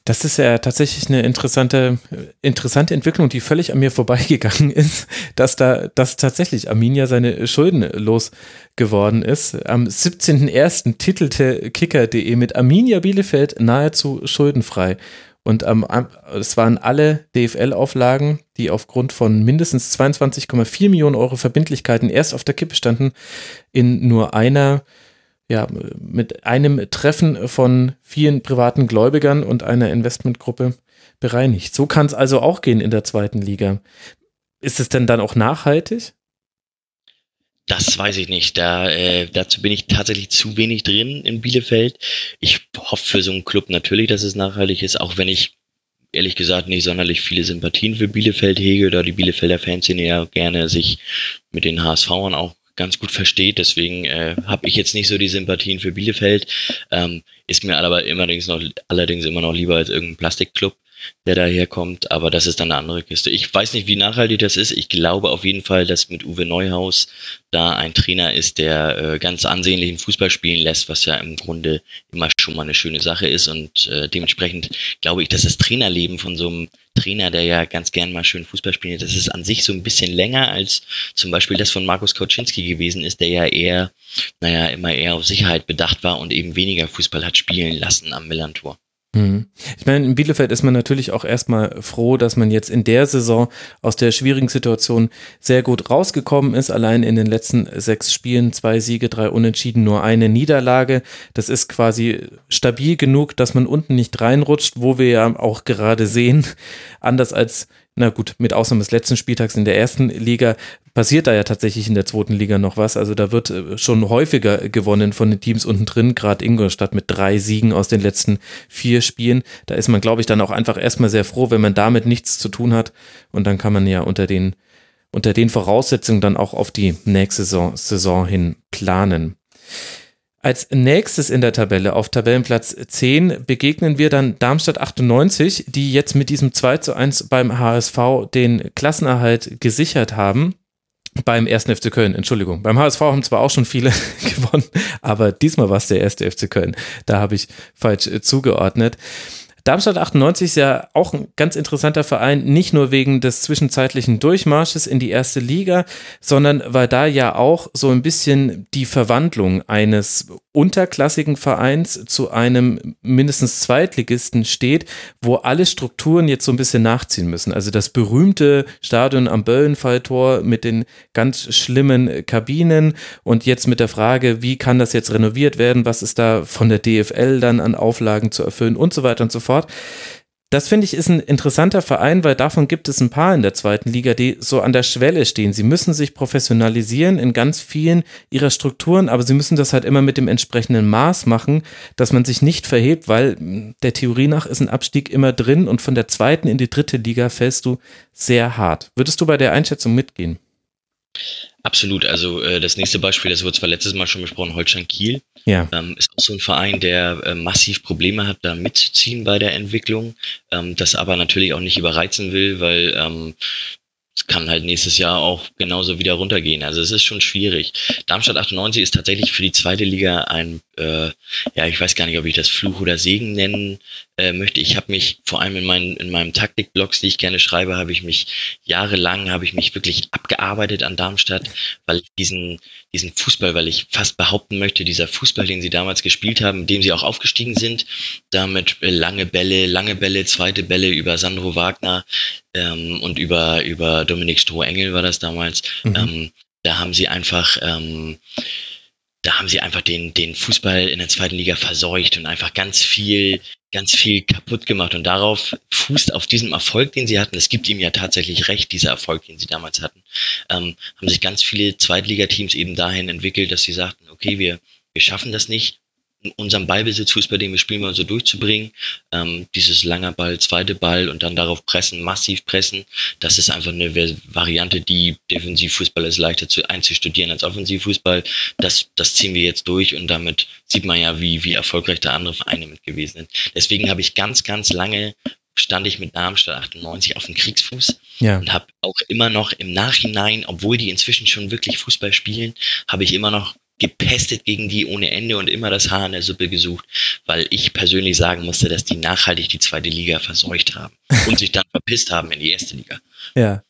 Das ist ja tatsächlich eine interessante, interessante Entwicklung, die völlig an mir vorbeigegangen ist, dass da, dass tatsächlich Arminia seine Schulden losgeworden ist. Am 17.01. titelte Kicker.de mit Arminia Bielefeld nahezu schuldenfrei. Und ähm, es waren alle DFL-Auflagen, die aufgrund von mindestens 22,4 Millionen Euro Verbindlichkeiten erst auf der Kippe standen, in nur einer, ja, mit einem Treffen von vielen privaten Gläubigern und einer Investmentgruppe bereinigt. So kann es also auch gehen in der zweiten Liga. Ist es denn dann auch nachhaltig? Das weiß ich nicht. Da, äh, dazu bin ich tatsächlich zu wenig drin in Bielefeld. Ich hoffe für so einen Club natürlich, dass es nachhaltig ist, auch wenn ich ehrlich gesagt nicht sonderlich viele Sympathien für Bielefeld hege, da die Bielefelder Fanszene ja gerne sich mit den HSVern auch ganz gut versteht. Deswegen äh, habe ich jetzt nicht so die Sympathien für Bielefeld. Ähm, ist mir aber allerdings noch allerdings immer noch lieber als irgendein Plastikclub der daherkommt, aber das ist dann eine andere Kiste. Ich weiß nicht, wie nachhaltig das ist. Ich glaube auf jeden Fall, dass mit Uwe Neuhaus da ein Trainer ist, der äh, ganz ansehnlichen Fußball spielen lässt, was ja im Grunde immer schon mal eine schöne Sache ist und äh, dementsprechend glaube ich, dass das Trainerleben von so einem Trainer, der ja ganz gern mal schön Fußball spielt, das ist an sich so ein bisschen länger als zum Beispiel das von Markus Kauczynski gewesen ist, der ja eher, naja, immer eher auf Sicherheit bedacht war und eben weniger Fußball hat spielen lassen am Millantor. Mhm. Ich meine, in Bielefeld ist man natürlich auch erstmal froh, dass man jetzt in der Saison aus der schwierigen Situation sehr gut rausgekommen ist. Allein in den letzten sechs Spielen zwei Siege, drei Unentschieden, nur eine Niederlage. Das ist quasi stabil genug, dass man unten nicht reinrutscht, wo wir ja auch gerade sehen, anders als na gut, mit Ausnahme des letzten Spieltags in der ersten Liga passiert da ja tatsächlich in der zweiten Liga noch was. Also da wird äh, schon häufiger gewonnen von den Teams unten drin, gerade Ingolstadt mit drei Siegen aus den letzten vier Spielen. Da ist man, glaube ich, dann auch einfach erstmal sehr froh, wenn man damit nichts zu tun hat. Und dann kann man ja unter den, unter den Voraussetzungen dann auch auf die nächste Saison, Saison hin planen. Als nächstes in der Tabelle auf Tabellenplatz 10 begegnen wir dann Darmstadt 98, die jetzt mit diesem 2 zu 1 beim HSV den Klassenerhalt gesichert haben beim ersten FC Köln, Entschuldigung. Beim HSV haben zwar auch schon viele gewonnen, aber diesmal war es der erste FC Köln. Da habe ich falsch zugeordnet. Darmstadt 98 ist ja auch ein ganz interessanter Verein, nicht nur wegen des zwischenzeitlichen Durchmarsches in die erste Liga, sondern weil da ja auch so ein bisschen die Verwandlung eines unterklassigen Vereins zu einem mindestens Zweitligisten steht, wo alle Strukturen jetzt so ein bisschen nachziehen müssen. Also das berühmte Stadion am Böllenfalltor mit den ganz schlimmen Kabinen und jetzt mit der Frage, wie kann das jetzt renoviert werden, was ist da von der DFL dann an Auflagen zu erfüllen und so weiter und so fort. Das finde ich ist ein interessanter Verein, weil davon gibt es ein paar in der zweiten Liga, die so an der Schwelle stehen. Sie müssen sich professionalisieren in ganz vielen ihrer Strukturen, aber sie müssen das halt immer mit dem entsprechenden Maß machen, dass man sich nicht verhebt, weil hm, der Theorie nach ist ein Abstieg immer drin und von der zweiten in die dritte Liga fällst du sehr hart. Würdest du bei der Einschätzung mitgehen? Absolut. Also äh, das nächste Beispiel, das wurde zwar letztes Mal schon besprochen, Holstein Kiel, ja. ähm, ist auch so ein Verein, der äh, massiv Probleme hat, da mitzuziehen bei der Entwicklung, ähm, das aber natürlich auch nicht überreizen will, weil ähm, kann halt nächstes Jahr auch genauso wieder runtergehen. Also es ist schon schwierig. Darmstadt 98 ist tatsächlich für die zweite Liga ein, äh, ja, ich weiß gar nicht, ob ich das Fluch oder Segen nennen äh, möchte. Ich habe mich vor allem in meinen in meinem Taktikblogs, die ich gerne schreibe, habe ich mich jahrelang habe ich mich wirklich abgearbeitet an Darmstadt, weil ich diesen diesen Fußball, weil ich fast behaupten möchte, dieser Fußball, den sie damals gespielt haben, dem sie auch aufgestiegen sind, damit äh, lange Bälle, lange Bälle, zweite Bälle über Sandro Wagner ähm, und über über Dominik Strohengel war das damals. Mhm. Ähm, da haben sie einfach ähm, da haben sie einfach den, den Fußball in der zweiten Liga verseucht und einfach ganz viel, ganz viel kaputt gemacht. Und darauf fußt auf diesem Erfolg, den sie hatten, es gibt ihm ja tatsächlich recht, dieser Erfolg, den sie damals hatten, ähm, haben sich ganz viele Zweitligateams eben dahin entwickelt, dass sie sagten, okay, wir, wir schaffen das nicht, unseren Ballbesitzfußball, den wir spielen wollen, so durchzubringen. Ähm, dieses langer Ball, zweite Ball und dann darauf pressen, massiv pressen. Das ist einfach eine Variante, die Defensivfußball ist leichter zu einzustudieren als Offensivfußball. Das, das ziehen wir jetzt durch und damit sieht man ja, wie, wie erfolgreich da andere Vereine mit gewesen sind. Deswegen habe ich ganz, ganz lange stand ich mit Darmstadt 98 auf dem Kriegsfuß ja. und habe auch immer noch im Nachhinein, obwohl die inzwischen schon wirklich Fußball spielen, habe ich immer noch gepestet gegen die ohne Ende und immer das Haar in der Suppe gesucht, weil ich persönlich sagen musste, dass die nachhaltig die zweite Liga verseucht haben und sich dann verpisst haben in die erste Liga. Ja.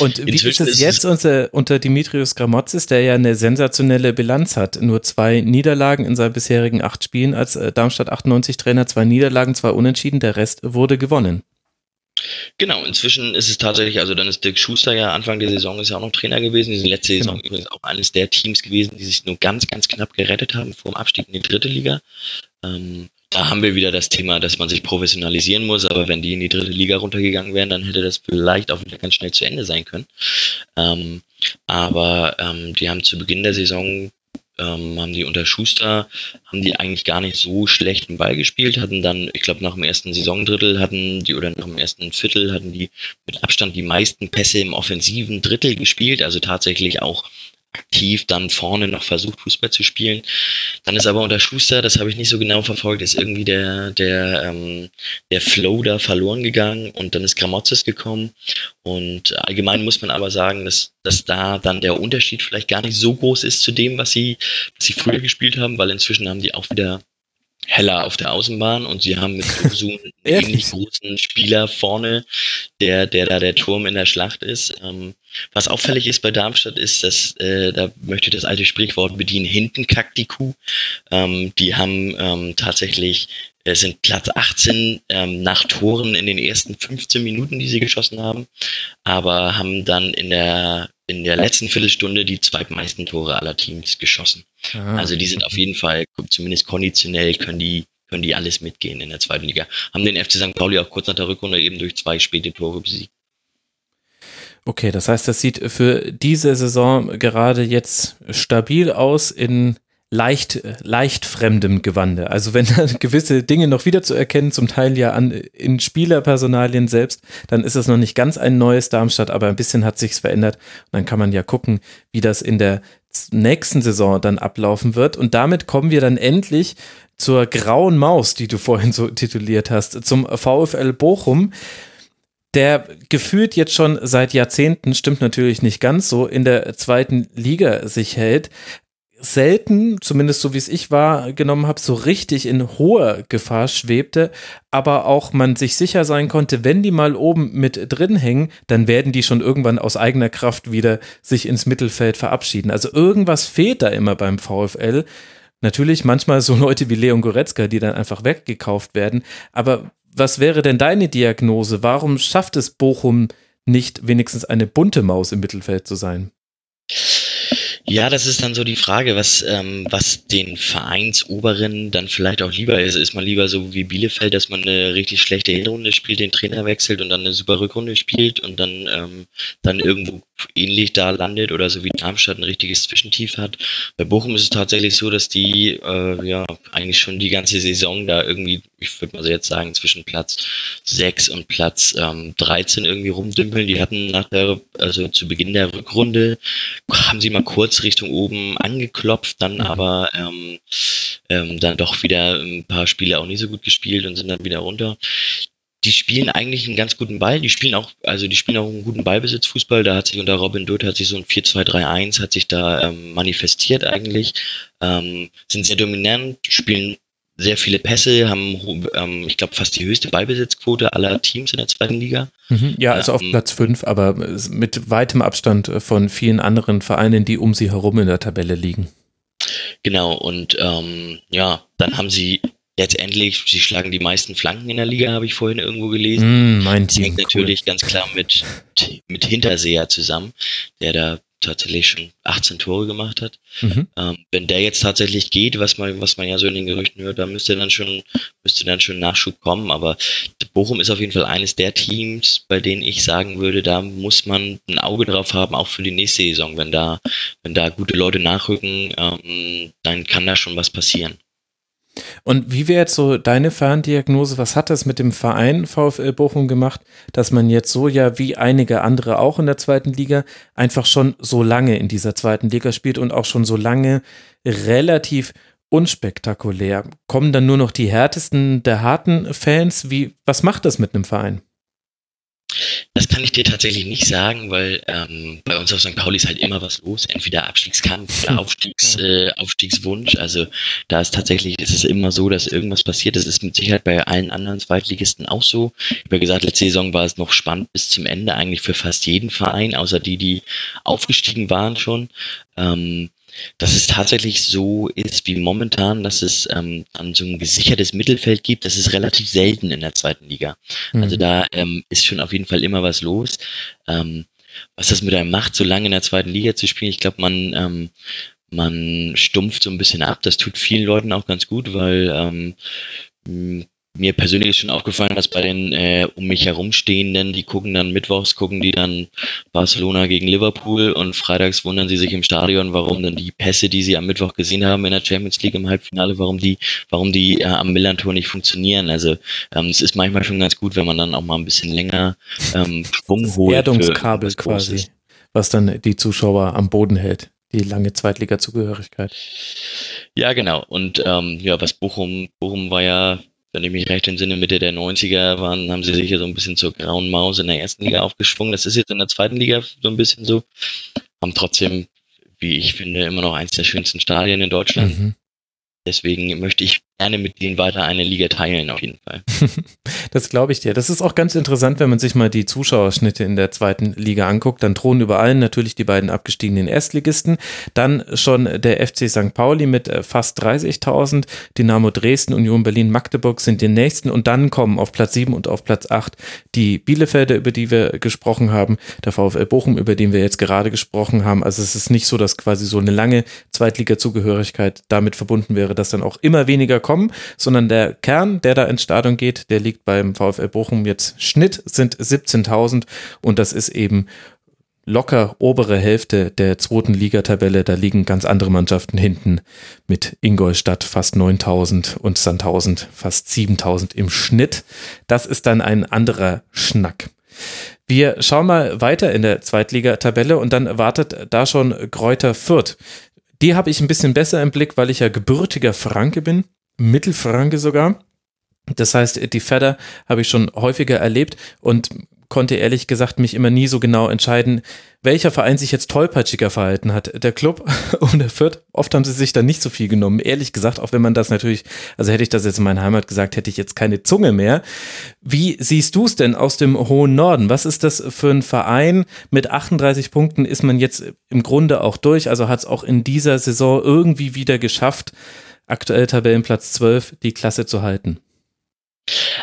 Und wie Inzwischen ist es jetzt unter, unter Dimitrios Gramotzis, der ja eine sensationelle Bilanz hat? Nur zwei Niederlagen in seinen bisherigen acht Spielen als äh, Darmstadt 98 Trainer, zwei Niederlagen, zwei Unentschieden, der Rest wurde gewonnen. Genau, inzwischen ist es tatsächlich, also dann ist Dirk Schuster ja Anfang der Saison ist ja auch noch Trainer gewesen. Die letzte Saison genau. übrigens auch eines der Teams gewesen, die sich nur ganz, ganz knapp gerettet haben vor dem Abstieg in die dritte Liga. Ähm, da haben wir wieder das Thema, dass man sich professionalisieren muss, aber wenn die in die dritte Liga runtergegangen wären, dann hätte das vielleicht auch wieder ganz schnell zu Ende sein können. Ähm, aber ähm, die haben zu Beginn der Saison ähm, haben die unter Schuster, haben die eigentlich gar nicht so schlechten Ball gespielt, hatten dann, ich glaube, nach dem ersten Saisondrittel hatten die, oder nach dem ersten Viertel hatten die mit Abstand die meisten Pässe im offensiven Drittel gespielt, also tatsächlich auch aktiv dann vorne noch versucht, Fußball zu spielen. Dann ist aber unter Schuster, das habe ich nicht so genau verfolgt, ist irgendwie der, der, ähm, der Flow da verloren gegangen und dann ist Gramotzes gekommen. Und allgemein muss man aber sagen, dass, dass da dann der Unterschied vielleicht gar nicht so groß ist zu dem, was sie, was sie früher gespielt haben, weil inzwischen haben die auch wieder heller auf der Außenbahn und sie haben mit Zoom einen ähnlich großen Spieler vorne, der, der da der Turm in der Schlacht ist. Ähm, was auffällig ist bei Darmstadt ist, dass, äh, da möchte ich das alte Sprichwort bedienen, hinten kackt die Kuh. Ähm, die haben ähm, tatsächlich äh, sind Platz 18 ähm, nach Toren in den ersten 15 Minuten, die sie geschossen haben, aber haben dann in der in der letzten Viertelstunde die zweitmeisten Tore aller Teams geschossen. Ah. Also die sind auf jeden Fall, zumindest konditionell, können die, können die alles mitgehen in der zweiten Liga. Haben den FC St. Pauli auch kurz nach der Rückrunde eben durch zwei späte Tore besiegt. Okay, das heißt, das sieht für diese Saison gerade jetzt stabil aus in leicht, leicht fremdem Gewande. Also wenn da gewisse Dinge noch wieder zu erkennen, zum Teil ja an, in Spielerpersonalien selbst, dann ist es noch nicht ganz ein neues Darmstadt, aber ein bisschen hat sich's verändert. Und dann kann man ja gucken, wie das in der nächsten Saison dann ablaufen wird. Und damit kommen wir dann endlich zur grauen Maus, die du vorhin so tituliert hast, zum VfL Bochum der gefühlt jetzt schon seit Jahrzehnten, stimmt natürlich nicht ganz so, in der zweiten Liga sich hält, selten, zumindest so wie es ich wahrgenommen habe, so richtig in hoher Gefahr schwebte, aber auch man sich sicher sein konnte, wenn die mal oben mit drin hängen, dann werden die schon irgendwann aus eigener Kraft wieder sich ins Mittelfeld verabschieden. Also irgendwas fehlt da immer beim VfL. Natürlich manchmal so Leute wie Leon Goretzka, die dann einfach weggekauft werden. Aber was wäre denn deine Diagnose? Warum schafft es Bochum nicht wenigstens eine bunte Maus im Mittelfeld zu sein? Ja, das ist dann so die Frage, was, ähm, was den Vereinsoberen dann vielleicht auch lieber ist. Ist man lieber so wie Bielefeld, dass man eine richtig schlechte Hinrunde spielt, den Trainer wechselt und dann eine super Rückrunde spielt und dann, ähm, dann irgendwo ähnlich da landet oder so wie Darmstadt ein richtiges Zwischentief hat. Bei Bochum ist es tatsächlich so, dass die äh, ja eigentlich schon die ganze Saison da irgendwie, ich würde mal so jetzt sagen, zwischen Platz 6 und Platz ähm, 13 irgendwie rumdümpeln. Die hatten nach der, also zu Beginn der Rückrunde, haben sie mal kurz Richtung oben angeklopft, dann mhm. aber ähm, ähm, dann doch wieder ein paar Spiele auch nicht so gut gespielt und sind dann wieder runter die spielen eigentlich einen ganz guten Ball. Die spielen auch, also die spielen auch einen guten Ballbesitzfußball. Da hat sich unter Robin Dutt hat sich so ein 4-2-3-1 hat sich da ähm, manifestiert eigentlich. Ähm, sind sehr dominant, spielen sehr viele Pässe, haben, ähm, ich glaube, fast die höchste Ballbesitzquote aller Teams in der zweiten Liga. Mhm, ja, also auf ähm, Platz 5, aber mit weitem Abstand von vielen anderen Vereinen, die um sie herum in der Tabelle liegen. Genau, und ähm, ja, dann haben sie letztendlich, sie schlagen die meisten Flanken in der Liga, habe ich vorhin irgendwo gelesen. Mm, mein das Team, hängt natürlich ganz klar mit, mit Hinterseher zusammen, der da tatsächlich schon 18 Tore gemacht hat. Mhm. Ähm, wenn der jetzt tatsächlich geht, was man, was man ja so in den Gerüchten hört, da müsste dann schon, müsste dann schon Nachschub kommen. Aber Bochum ist auf jeden Fall eines der Teams, bei denen ich sagen würde, da muss man ein Auge drauf haben, auch für die nächste Saison. Wenn da, wenn da gute Leute nachrücken, ähm, dann kann da schon was passieren. Und wie wäre jetzt so deine Ferndiagnose? Was hat das mit dem Verein VfL Bochum gemacht, dass man jetzt so ja wie einige andere auch in der zweiten Liga einfach schon so lange in dieser zweiten Liga spielt und auch schon so lange relativ unspektakulär? Kommen dann nur noch die härtesten der harten Fans? Wie, was macht das mit einem Verein? Das kann ich dir tatsächlich nicht sagen, weil ähm, bei uns auf St. Pauli ist halt immer was los. Entweder Abstiegskampf oder Aufstiegs, äh, Aufstiegswunsch. Also da ist tatsächlich, ist es immer so, dass irgendwas passiert. Das ist mit Sicherheit bei allen anderen Zweitligisten auch so. Ich habe ja gesagt, letzte Saison war es noch spannend bis zum Ende eigentlich für fast jeden Verein, außer die, die aufgestiegen waren schon. Ähm, dass es tatsächlich so ist wie momentan, dass es ähm, dann so ein gesichertes Mittelfeld gibt, das ist relativ selten in der zweiten Liga. Mhm. Also da ähm, ist schon auf jeden Fall immer was los. Ähm, was das mit einem macht, so lange in der zweiten Liga zu spielen, ich glaube, man, ähm, man stumpft so ein bisschen ab. Das tut vielen Leuten auch ganz gut, weil ähm, mir persönlich ist schon aufgefallen, dass bei den äh, um mich herumstehenden, die gucken dann mittwochs, gucken die dann Barcelona gegen Liverpool und freitags wundern sie sich im Stadion, warum dann die Pässe, die sie am Mittwoch gesehen haben in der Champions League im Halbfinale, warum die, warum die äh, am Millantor nicht funktionieren. Also ähm, es ist manchmal schon ganz gut, wenn man dann auch mal ein bisschen länger ähm, Schwung holt. Erdungskabel quasi, was dann die Zuschauer am Boden hält die lange Zweitliga-Zugehörigkeit. Ja, genau. Und ähm, ja, was Bochum, Bochum war ja wenn ich mich recht entsinne, Mitte der 90er waren, haben sie sich hier so ein bisschen zur grauen Maus in der ersten Liga aufgeschwungen. Das ist jetzt in der zweiten Liga so ein bisschen so. Haben trotzdem, wie ich finde, immer noch eins der schönsten Stadien in Deutschland. Mhm. Deswegen möchte ich gerne mit denen weiter eine Liga teilen, auf jeden Fall. das glaube ich dir. Das ist auch ganz interessant, wenn man sich mal die Zuschauerschnitte in der zweiten Liga anguckt. Dann drohen über allen natürlich die beiden abgestiegenen Erstligisten. Dann schon der FC St. Pauli mit äh, fast 30.000. Dynamo Dresden, Union Berlin, Magdeburg sind die nächsten. Und dann kommen auf Platz 7 und auf Platz 8 die Bielefelder, über die wir gesprochen haben. Der VfL Bochum, über den wir jetzt gerade gesprochen haben. Also es ist nicht so, dass quasi so eine lange Zweitliga-Zugehörigkeit damit verbunden wäre, dass dann auch immer weniger kommen, sondern der Kern, der da ins Stadion geht, der liegt beim VfL Bochum jetzt Schnitt sind 17.000 und das ist eben locker obere Hälfte der zweiten Ligatabelle. Da liegen ganz andere Mannschaften hinten mit Ingolstadt fast 9000 und Sandhausen fast 7000 im Schnitt. Das ist dann ein anderer Schnack. Wir schauen mal weiter in der Zweitligatabelle und dann wartet da schon Kräuter Fürth. Die habe ich ein bisschen besser im Blick, weil ich ja gebürtiger Franke bin. Mittelfranke sogar. Das heißt, die Fedder habe ich schon häufiger erlebt und konnte ehrlich gesagt mich immer nie so genau entscheiden, welcher Verein sich jetzt tollpatschiger verhalten hat. Der Club oder Fürth. Oft haben sie sich da nicht so viel genommen. Ehrlich gesagt, auch wenn man das natürlich, also hätte ich das jetzt in meiner Heimat gesagt, hätte ich jetzt keine Zunge mehr. Wie siehst du es denn aus dem hohen Norden? Was ist das für ein Verein? Mit 38 Punkten ist man jetzt im Grunde auch durch. Also hat es auch in dieser Saison irgendwie wieder geschafft, aktuell Tabellenplatz 12, die Klasse zu halten?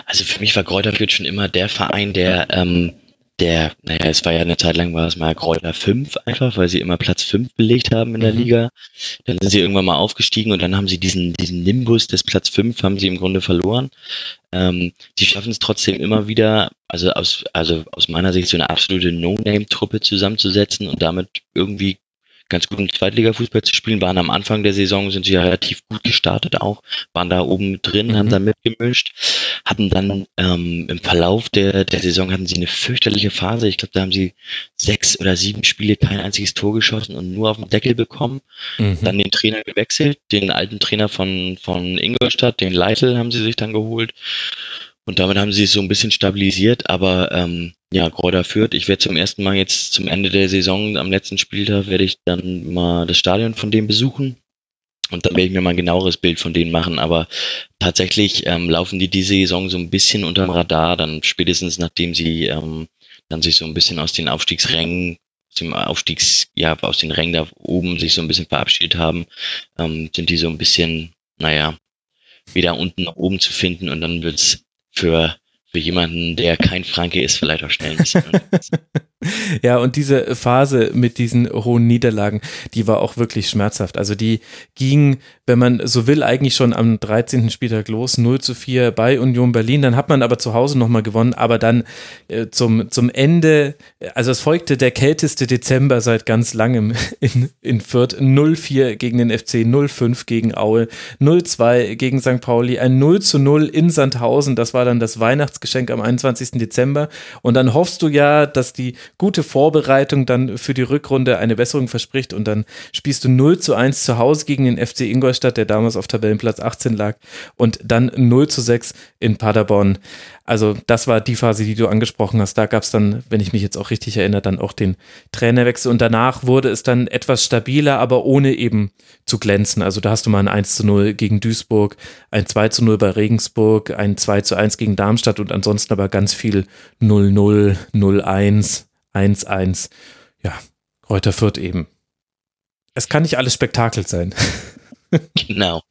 Also für mich war Kräuter Fürth schon immer der Verein, der, ähm, der, naja, es war ja eine Zeit lang war es mal Kräuter 5 einfach, weil sie immer Platz 5 belegt haben in der mhm. Liga. Dann sind sie irgendwann mal aufgestiegen und dann haben sie diesen, diesen Nimbus des Platz 5 haben sie im Grunde verloren. Ähm, sie schaffen es trotzdem immer wieder, also aus, also aus meiner Sicht so eine absolute No-Name-Truppe zusammenzusetzen und damit irgendwie ganz guten Zweitliga-Fußball zu spielen, waren am Anfang der Saison, sind sie ja relativ gut gestartet auch, waren da oben drin, mhm. haben da mitgemischt, hatten dann ähm, im Verlauf der, der Saison hatten sie eine fürchterliche Phase. Ich glaube, da haben sie sechs oder sieben Spiele kein einziges Tor geschossen und nur auf den Deckel bekommen. Mhm. Dann den Trainer gewechselt, den alten Trainer von, von Ingolstadt, den Leitl haben sie sich dann geholt. Und damit haben sie es so ein bisschen stabilisiert, aber ähm, ja, Kräuter führt. Ich werde zum ersten Mal jetzt zum Ende der Saison, am letzten Spieltag, werde ich dann mal das Stadion von dem besuchen. Und dann werde ich mir mal ein genaueres Bild von denen machen. Aber tatsächlich ähm, laufen die diese Saison so ein bisschen unterm Radar, dann spätestens nachdem sie ähm, dann sich so ein bisschen aus den Aufstiegsrängen, aus dem Aufstiegs, ja, aus den Rängen da oben sich so ein bisschen verabschiedet haben, ähm, sind die so ein bisschen, naja, wieder unten nach oben zu finden und dann wird's für für jemanden, der kein Franke ist, vielleicht auch schnell ein bisschen. ja, und diese Phase mit diesen hohen Niederlagen, die war auch wirklich schmerzhaft. Also die ging, wenn man so will, eigentlich schon am 13. Spieltag los, 0 zu 4 bei Union Berlin. Dann hat man aber zu Hause nochmal gewonnen, aber dann äh, zum, zum Ende, also es folgte der kälteste Dezember seit ganz langem in, in Fürth. 0-4 gegen den FC, 0-5 gegen Aue, 0-2 gegen St. Pauli, ein 0 zu 0 in Sandhausen. Das war dann das Weihnachtsgeschenk am 21. Dezember. Und dann hoffst du ja, dass die gute Vorbereitung dann für die Rückrunde eine Besserung verspricht. Und dann spielst du 0 zu 1 zu Hause gegen den FC Ingolstadt, der damals auf Tabellenplatz 18 lag. Und dann 0 zu 6 in Paderborn. Also das war die Phase, die du angesprochen hast. Da gab es dann, wenn ich mich jetzt auch richtig erinnere, dann auch den Trainerwechsel und danach wurde es dann etwas stabiler, aber ohne eben zu glänzen. Also da hast du mal ein 1 zu 0 gegen Duisburg, ein 2 zu 0 bei Regensburg, ein 2 zu 1 gegen Darmstadt und ansonsten aber ganz viel 0-0, 0-1, 1-1. Ja, Kräuter Fürth eben. Es kann nicht alles Spektakel sein. Genau.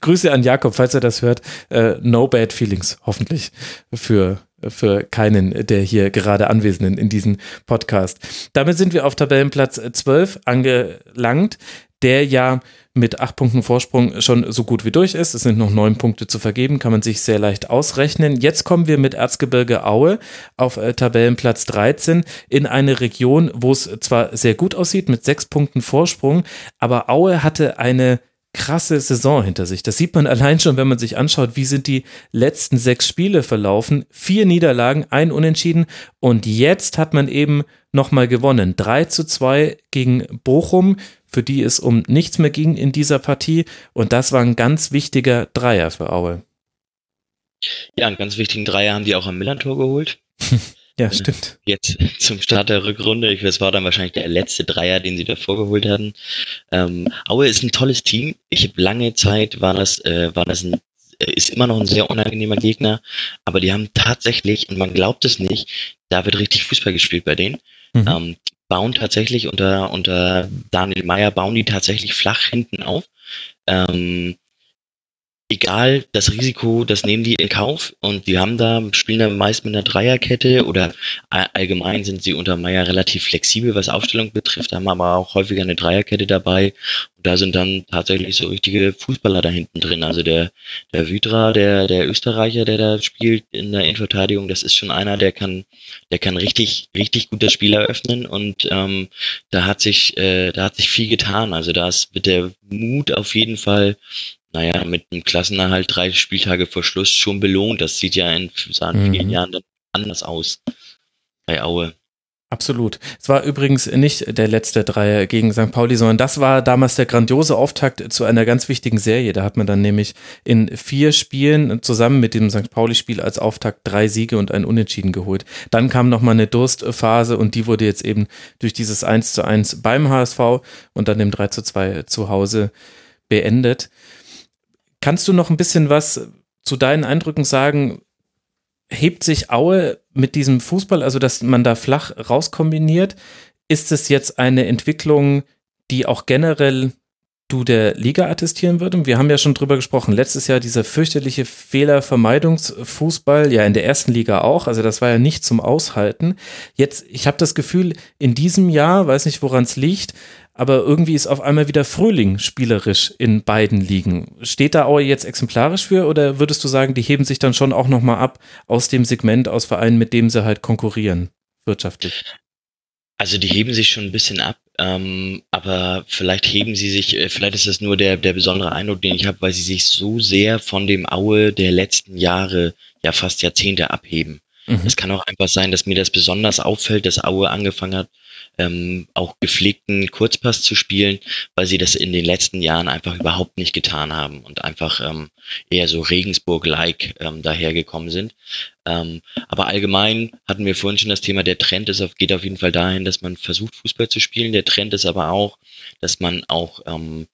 Grüße an Jakob, falls er das hört. Äh, no bad feelings, hoffentlich, für, für keinen der hier gerade Anwesenden in diesem Podcast. Damit sind wir auf Tabellenplatz 12 angelangt, der ja mit acht Punkten Vorsprung schon so gut wie durch ist. Es sind noch neun Punkte zu vergeben, kann man sich sehr leicht ausrechnen. Jetzt kommen wir mit Erzgebirge Aue auf äh, Tabellenplatz 13 in eine Region, wo es zwar sehr gut aussieht mit sechs Punkten Vorsprung, aber Aue hatte eine krasse Saison hinter sich. Das sieht man allein schon, wenn man sich anschaut, wie sind die letzten sechs Spiele verlaufen. Vier Niederlagen, ein Unentschieden und jetzt hat man eben nochmal gewonnen. 3 zu 2 gegen Bochum, für die es um nichts mehr ging in dieser Partie und das war ein ganz wichtiger Dreier für Aue. Ja, einen ganz wichtigen Dreier haben die auch am Millantor geholt. Ja, äh, stimmt. Jetzt zum Start der Rückrunde. Ich, das war dann wahrscheinlich der letzte Dreier, den sie davor geholt hatten. Ähm, Aue ist ein tolles Team. Ich habe lange Zeit war das, äh, war das ein äh, ist immer noch ein sehr unangenehmer Gegner, aber die haben tatsächlich, und man glaubt es nicht, da wird richtig Fußball gespielt bei denen. Mhm. Ähm, bauen tatsächlich unter, unter Daniel Meyer, bauen die tatsächlich flach hinten auf. Ähm, egal, das Risiko, das nehmen die in Kauf und die haben da, spielen da meist mit einer Dreierkette oder allgemein sind sie unter Meier relativ flexibel, was Aufstellung betrifft, haben aber auch häufiger eine Dreierkette dabei und da sind dann tatsächlich so richtige Fußballer da hinten drin. Also der, der Wydra, der, der Österreicher, der da spielt in der Innenverteidigung, das ist schon einer, der kann, der kann richtig, richtig gut das Spiel eröffnen und ähm, da hat sich, äh, da hat sich viel getan. Also da ist mit der Mut auf jeden Fall naja, mit einem Klassenerhalt drei Spieltage vor Schluss schon belohnt. Das sieht ja in mhm. vielen Jahren dann anders aus bei Aue. Absolut. Es war übrigens nicht der letzte Dreier gegen St. Pauli, sondern das war damals der grandiose Auftakt zu einer ganz wichtigen Serie. Da hat man dann nämlich in vier Spielen zusammen mit dem St. Pauli-Spiel als Auftakt drei Siege und ein Unentschieden geholt. Dann kam nochmal eine Durstphase und die wurde jetzt eben durch dieses 1 zu 1 beim HSV und dann dem 3 zu 2 zu Hause beendet. Kannst du noch ein bisschen was zu deinen Eindrücken sagen? Hebt sich Aue mit diesem Fußball, also dass man da flach rauskombiniert? Ist es jetzt eine Entwicklung, die auch generell du der Liga attestieren würdest? Wir haben ja schon drüber gesprochen. Letztes Jahr dieser fürchterliche Fehlervermeidungsfußball, ja in der ersten Liga auch. Also das war ja nicht zum Aushalten. Jetzt, ich habe das Gefühl, in diesem Jahr, weiß nicht, woran es liegt, aber irgendwie ist auf einmal wieder Frühling spielerisch in beiden Ligen. Steht da Aue jetzt exemplarisch für oder würdest du sagen, die heben sich dann schon auch nochmal ab aus dem Segment, aus Vereinen, mit dem sie halt konkurrieren, wirtschaftlich? Also die heben sich schon ein bisschen ab, ähm, aber vielleicht heben sie sich, äh, vielleicht ist das nur der, der besondere Eindruck, den ich habe, weil sie sich so sehr von dem Aue der letzten Jahre, ja fast Jahrzehnte abheben. Mhm. Es kann auch einfach sein, dass mir das besonders auffällt, dass Aue angefangen hat, ähm, auch gepflegten Kurzpass zu spielen, weil sie das in den letzten Jahren einfach überhaupt nicht getan haben und einfach ähm, eher so Regensburg-like ähm, dahergekommen sind. Ähm, aber allgemein hatten wir vorhin schon das Thema, der Trend ist auf, geht auf jeden Fall dahin, dass man versucht, Fußball zu spielen. Der Trend ist aber auch, dass man auch ähm,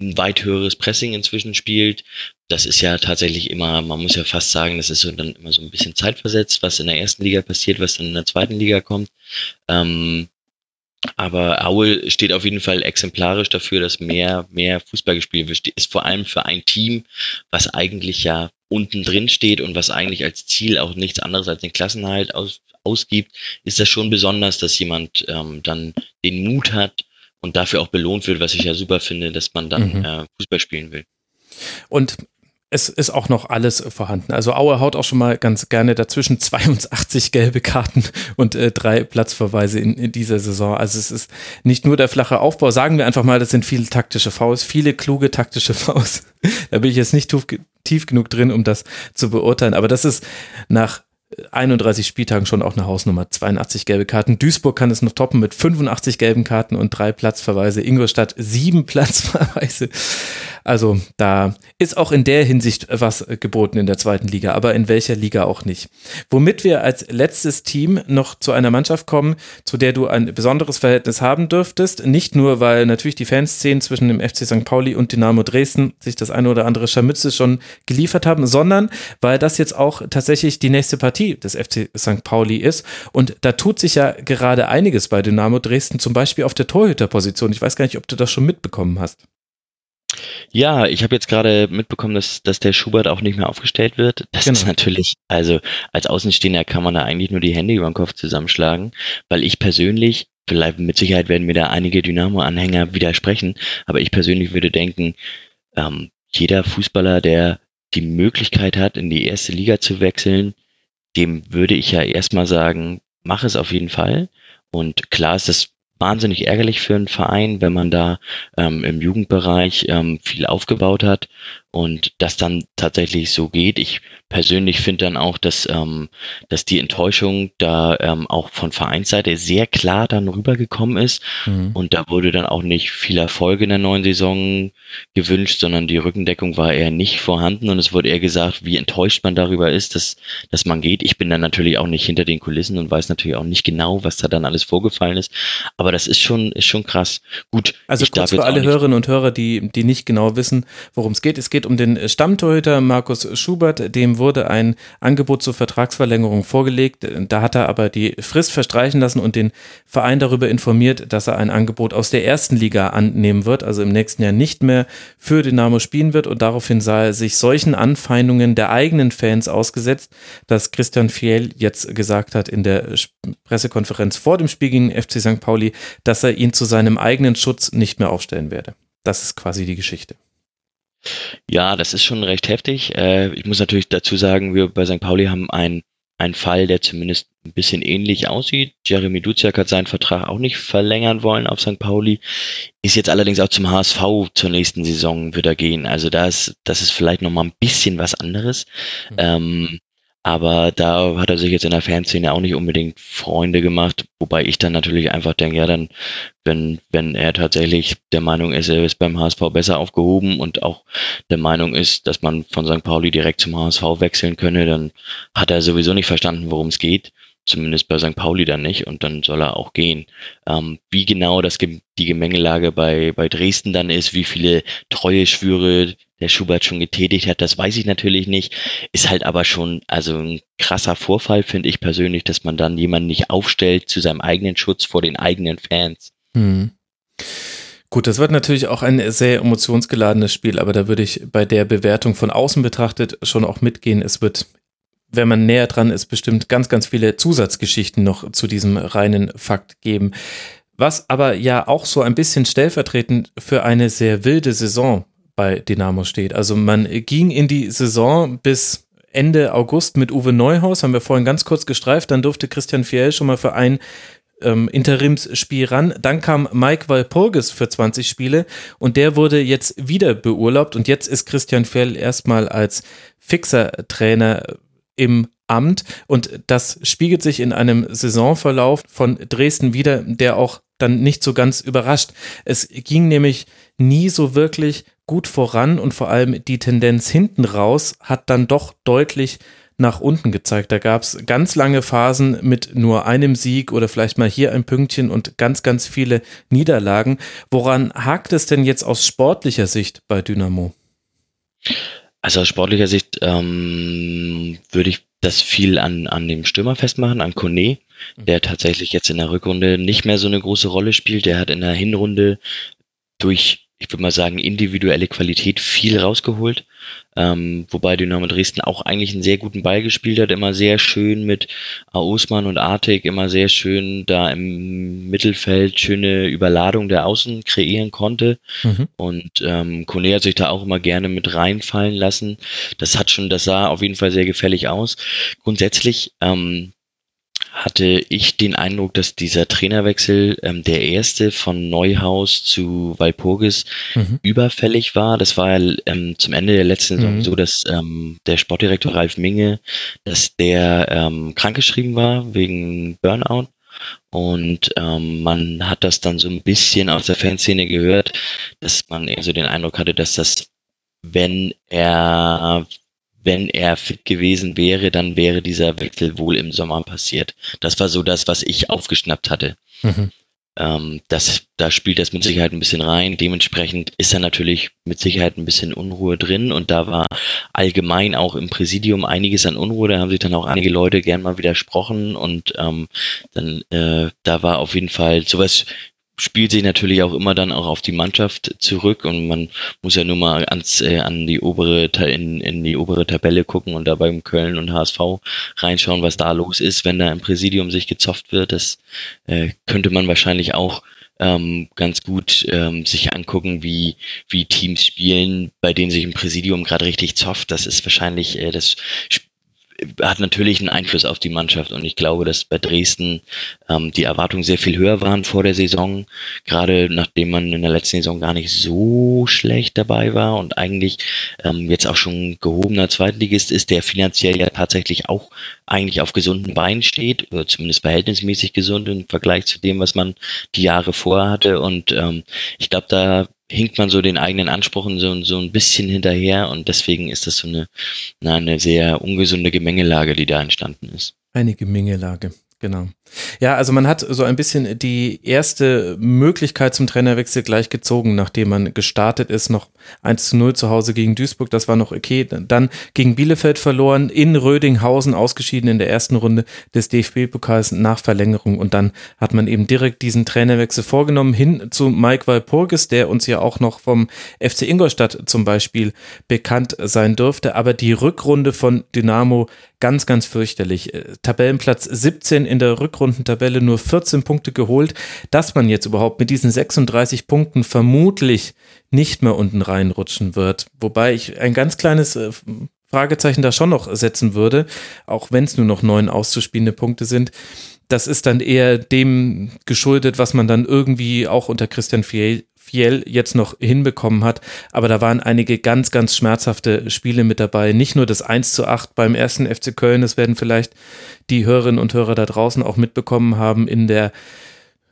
ein weit höheres Pressing inzwischen spielt. Das ist ja tatsächlich immer, man muss ja fast sagen, das ist so dann immer so ein bisschen zeitversetzt, was in der ersten Liga passiert, was dann in der zweiten Liga kommt. Ähm, aber Aue steht auf jeden Fall exemplarisch dafür, dass mehr, mehr Fußball gespielt wird. Ist vor allem für ein Team, was eigentlich ja unten drin steht und was eigentlich als Ziel auch nichts anderes als den Klassenhalt aus, ausgibt, ist das schon besonders, dass jemand ähm, dann den Mut hat, und dafür auch belohnt wird, was ich ja super finde, dass man dann mhm. äh, Fußball spielen will. Und es ist auch noch alles vorhanden. Also Aue haut auch schon mal ganz gerne dazwischen 82 gelbe Karten und äh, drei Platzverweise in, in, dieser Saison. Also es ist nicht nur der flache Aufbau, sagen wir einfach mal, das sind viele taktische Faust, viele kluge taktische Faust. da bin ich jetzt nicht tief, tief genug drin, um das zu beurteilen. Aber das ist nach 31 Spieltagen schon auch eine Hausnummer. 82 gelbe Karten. Duisburg kann es noch toppen mit 85 gelben Karten und drei Platzverweise. Ingolstadt sieben Platzverweise. Also da ist auch in der Hinsicht was geboten in der zweiten Liga, aber in welcher Liga auch nicht. Womit wir als letztes Team noch zu einer Mannschaft kommen, zu der du ein besonderes Verhältnis haben dürftest. Nicht nur, weil natürlich die Fanszenen zwischen dem FC St. Pauli und Dynamo Dresden sich das eine oder andere Scharmütze schon geliefert haben, sondern weil das jetzt auch tatsächlich die nächste Partie des FC St. Pauli ist. Und da tut sich ja gerade einiges bei Dynamo Dresden, zum Beispiel auf der Torhüterposition. Ich weiß gar nicht, ob du das schon mitbekommen hast. Ja, ich habe jetzt gerade mitbekommen, dass, dass der Schubert auch nicht mehr aufgestellt wird. Das genau. ist natürlich, also als Außenstehender kann man da eigentlich nur die Hände über den Kopf zusammenschlagen, weil ich persönlich, vielleicht mit Sicherheit werden mir da einige Dynamo-Anhänger widersprechen, aber ich persönlich würde denken, ähm, jeder Fußballer, der die Möglichkeit hat, in die erste Liga zu wechseln, dem würde ich ja erstmal sagen, mach es auf jeden Fall. Und klar ist das wahnsinnig ärgerlich für einen Verein, wenn man da ähm, im Jugendbereich ähm, viel aufgebaut hat und das dann tatsächlich so geht. Ich persönlich finde dann auch, dass, ähm, dass die Enttäuschung da ähm, auch von Vereinsseite sehr klar dann rübergekommen ist. Mhm. Und da wurde dann auch nicht viel Erfolg in der neuen Saison gewünscht, sondern die Rückendeckung war eher nicht vorhanden. Und es wurde eher gesagt, wie enttäuscht man darüber ist, dass, dass man geht. Ich bin dann natürlich auch nicht hinter den Kulissen und weiß natürlich auch nicht genau, was da dann alles vorgefallen ist. Aber das ist schon, ist schon krass. Gut. Also kurz für alle Hörerinnen und Hörer, die, die nicht genau wissen, worum es geht. Es geht um den Stammtorhüter Markus Schubert, dem wurde ein Angebot zur Vertragsverlängerung vorgelegt. Da hat er aber die Frist verstreichen lassen und den Verein darüber informiert, dass er ein Angebot aus der ersten Liga annehmen wird, also im nächsten Jahr nicht mehr für Dynamo spielen wird. Und daraufhin sah er sich solchen Anfeindungen der eigenen Fans ausgesetzt, dass Christian Fiel jetzt gesagt hat in der Pressekonferenz vor dem Spiel gegen FC St. Pauli, dass er ihn zu seinem eigenen Schutz nicht mehr aufstellen werde. Das ist quasi die Geschichte. Ja, das ist schon recht heftig. Äh, ich muss natürlich dazu sagen, wir bei St. Pauli haben einen, einen Fall, der zumindest ein bisschen ähnlich aussieht. Jeremy Duziak hat seinen Vertrag auch nicht verlängern wollen auf St. Pauli, ist jetzt allerdings auch zum HSV zur nächsten Saison wieder gehen. Also da ist, das ist vielleicht nochmal ein bisschen was anderes. Mhm. Ähm, aber da hat er sich jetzt in der Fanszene auch nicht unbedingt Freunde gemacht, wobei ich dann natürlich einfach denke, ja, dann, wenn, wenn er tatsächlich der Meinung ist, er ist beim HSV besser aufgehoben und auch der Meinung ist, dass man von St. Pauli direkt zum HSV wechseln könne, dann hat er sowieso nicht verstanden, worum es geht zumindest bei St. Pauli dann nicht und dann soll er auch gehen. Ähm, wie genau das die Gemengelage bei, bei Dresden dann ist, wie viele treue Schwüre der Schubert schon getätigt hat, das weiß ich natürlich nicht. Ist halt aber schon, also ein krasser Vorfall, finde ich persönlich, dass man dann jemanden nicht aufstellt zu seinem eigenen Schutz vor den eigenen Fans. Hm. Gut, das wird natürlich auch ein sehr emotionsgeladenes Spiel, aber da würde ich bei der Bewertung von außen betrachtet schon auch mitgehen. Es wird wenn man näher dran ist, bestimmt ganz, ganz viele Zusatzgeschichten noch zu diesem reinen Fakt geben. Was aber ja auch so ein bisschen stellvertretend für eine sehr wilde Saison bei Dynamo steht. Also man ging in die Saison bis Ende August mit Uwe Neuhaus, haben wir vorhin ganz kurz gestreift, dann durfte Christian Fiel schon mal für ein ähm, Interimsspiel ran. Dann kam Mike Walpurgis für 20 Spiele und der wurde jetzt wieder beurlaubt und jetzt ist Christian Fiel erstmal als fixer Trainer im Amt und das spiegelt sich in einem Saisonverlauf von Dresden wieder, der auch dann nicht so ganz überrascht. Es ging nämlich nie so wirklich gut voran und vor allem die Tendenz hinten raus hat dann doch deutlich nach unten gezeigt. Da gab es ganz lange Phasen mit nur einem Sieg oder vielleicht mal hier ein Pünktchen und ganz, ganz viele Niederlagen. Woran hakt es denn jetzt aus sportlicher Sicht bei Dynamo? Also aus sportlicher Sicht ähm, würde ich das viel an, an dem Stürmer festmachen, an Kone, der tatsächlich jetzt in der Rückrunde nicht mehr so eine große Rolle spielt. Der hat in der Hinrunde durch ich würde mal sagen, individuelle Qualität viel rausgeholt. Ähm, wobei Dynamo Dresden auch eigentlich einen sehr guten Ball gespielt hat, immer sehr schön mit Osman und Artig, immer sehr schön da im Mittelfeld schöne Überladung der Außen kreieren konnte. Mhm. Und ähm, Kone hat sich da auch immer gerne mit reinfallen lassen. Das hat schon, das sah auf jeden Fall sehr gefällig aus. Grundsätzlich ähm, hatte ich den Eindruck, dass dieser Trainerwechsel, ähm, der erste von Neuhaus zu Walpurgis, mhm. überfällig war. Das war ja ähm, zum Ende der letzten Saison mhm. so, dass ähm, der Sportdirektor Ralf Minge, dass der ähm, krankgeschrieben war wegen Burnout. Und ähm, man hat das dann so ein bisschen aus der Fanszene gehört, dass man eher so den Eindruck hatte, dass das, wenn er wenn er fit gewesen wäre, dann wäre dieser Wechsel wohl im Sommer passiert. Das war so das, was ich aufgeschnappt hatte. Mhm. Ähm, das, da spielt das mit Sicherheit ein bisschen rein. Dementsprechend ist da natürlich mit Sicherheit ein bisschen Unruhe drin und da war allgemein auch im Präsidium einiges an Unruhe. Da haben sich dann auch einige Leute gern mal widersprochen und ähm, dann äh, da war auf jeden Fall sowas spielt sich natürlich auch immer dann auch auf die Mannschaft zurück und man muss ja nur mal ans, äh, an die obere in, in die obere Tabelle gucken und da beim Köln und HSV reinschauen, was da los ist, wenn da im Präsidium sich gezopft wird. Das äh, könnte man wahrscheinlich auch ähm, ganz gut ähm, sich angucken, wie, wie Teams spielen, bei denen sich im Präsidium gerade richtig zofft. Das ist wahrscheinlich äh, das hat natürlich einen Einfluss auf die Mannschaft. Und ich glaube, dass bei Dresden ähm, die Erwartungen sehr viel höher waren vor der Saison, gerade nachdem man in der letzten Saison gar nicht so schlecht dabei war und eigentlich ähm, jetzt auch schon gehobener Zweitligist ist, der finanziell ja tatsächlich auch eigentlich auf gesunden Beinen steht, oder zumindest verhältnismäßig gesund im Vergleich zu dem, was man die Jahre vorher hatte. Und ähm, ich glaube, da hinkt man so den eigenen Ansprüchen so, so ein bisschen hinterher und deswegen ist das so eine, eine sehr ungesunde Gemengelage, die da entstanden ist. Eine Gemengelage. Genau. Ja, also man hat so ein bisschen die erste Möglichkeit zum Trainerwechsel gleich gezogen, nachdem man gestartet ist, noch 1 zu 0 zu Hause gegen Duisburg, das war noch okay. Dann gegen Bielefeld verloren, in Rödinghausen ausgeschieden in der ersten Runde des DFB-Pokals nach Verlängerung und dann hat man eben direkt diesen Trainerwechsel vorgenommen hin zu Mike Walpurgis, der uns ja auch noch vom FC Ingolstadt zum Beispiel bekannt sein dürfte, aber die Rückrunde von Dynamo ganz, ganz fürchterlich. Tabellenplatz 17 in der Rückrundentabelle nur 14 Punkte geholt, dass man jetzt überhaupt mit diesen 36 Punkten vermutlich nicht mehr unten reinrutschen wird. Wobei ich ein ganz kleines äh, Fragezeichen da schon noch setzen würde, auch wenn es nur noch neun auszuspielende Punkte sind. Das ist dann eher dem geschuldet, was man dann irgendwie auch unter Christian Fiel Fiel jetzt noch hinbekommen hat. Aber da waren einige ganz, ganz schmerzhafte Spiele mit dabei. Nicht nur das 1 zu 8 beim ersten FC Köln, das werden vielleicht die Hörerinnen und Hörer da draußen auch mitbekommen haben in der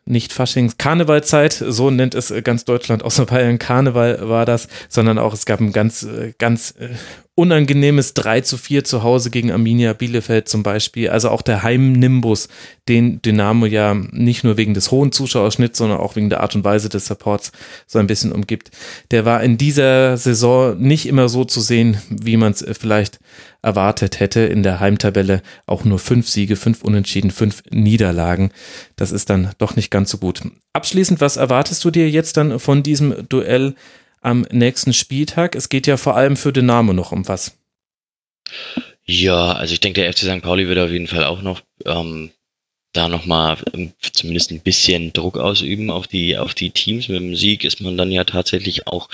nicht Faschings Karnevalzeit, so nennt es ganz Deutschland, außer Bayern Karneval war das, sondern auch es gab ein ganz, ganz äh, unangenehmes 3 zu 4 zu Hause gegen Arminia Bielefeld zum Beispiel. Also auch der Heimnimbus, den Dynamo ja nicht nur wegen des hohen Zuschauerschnitts, sondern auch wegen der Art und Weise des Supports so ein bisschen umgibt. Der war in dieser Saison nicht immer so zu sehen, wie man es vielleicht erwartet hätte. In der Heimtabelle auch nur fünf Siege, fünf Unentschieden, fünf Niederlagen. Das ist dann doch nicht ganz so gut. Abschließend, was erwartest du dir jetzt dann von diesem Duell am nächsten Spieltag. Es geht ja vor allem für Dynamo noch um was. Ja, also ich denke, der FC St. Pauli wird auf jeden Fall auch noch ähm, da nochmal ähm, zumindest ein bisschen Druck ausüben auf die, auf die Teams. Mit dem Sieg ist man dann ja tatsächlich auch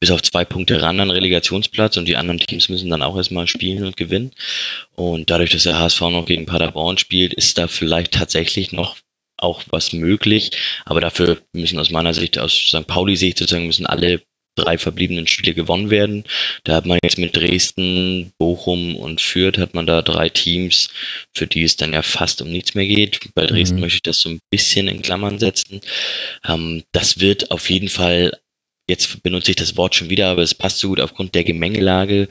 bis auf zwei Punkte ran an Relegationsplatz und die anderen Teams müssen dann auch erstmal spielen und gewinnen. Und dadurch, dass der HSV noch gegen Paderborn spielt, ist da vielleicht tatsächlich noch auch was möglich. Aber dafür müssen aus meiner Sicht, aus St. Pauli Sicht sozusagen, müssen alle drei verbliebenen Spiele gewonnen werden. Da hat man jetzt mit Dresden, Bochum und Fürth hat man da drei Teams, für die es dann ja fast um nichts mehr geht. Bei Dresden mhm. möchte ich das so ein bisschen in Klammern setzen. Ähm, das wird auf jeden Fall jetzt benutze ich das Wort schon wieder, aber es passt so gut aufgrund der Gemengelage,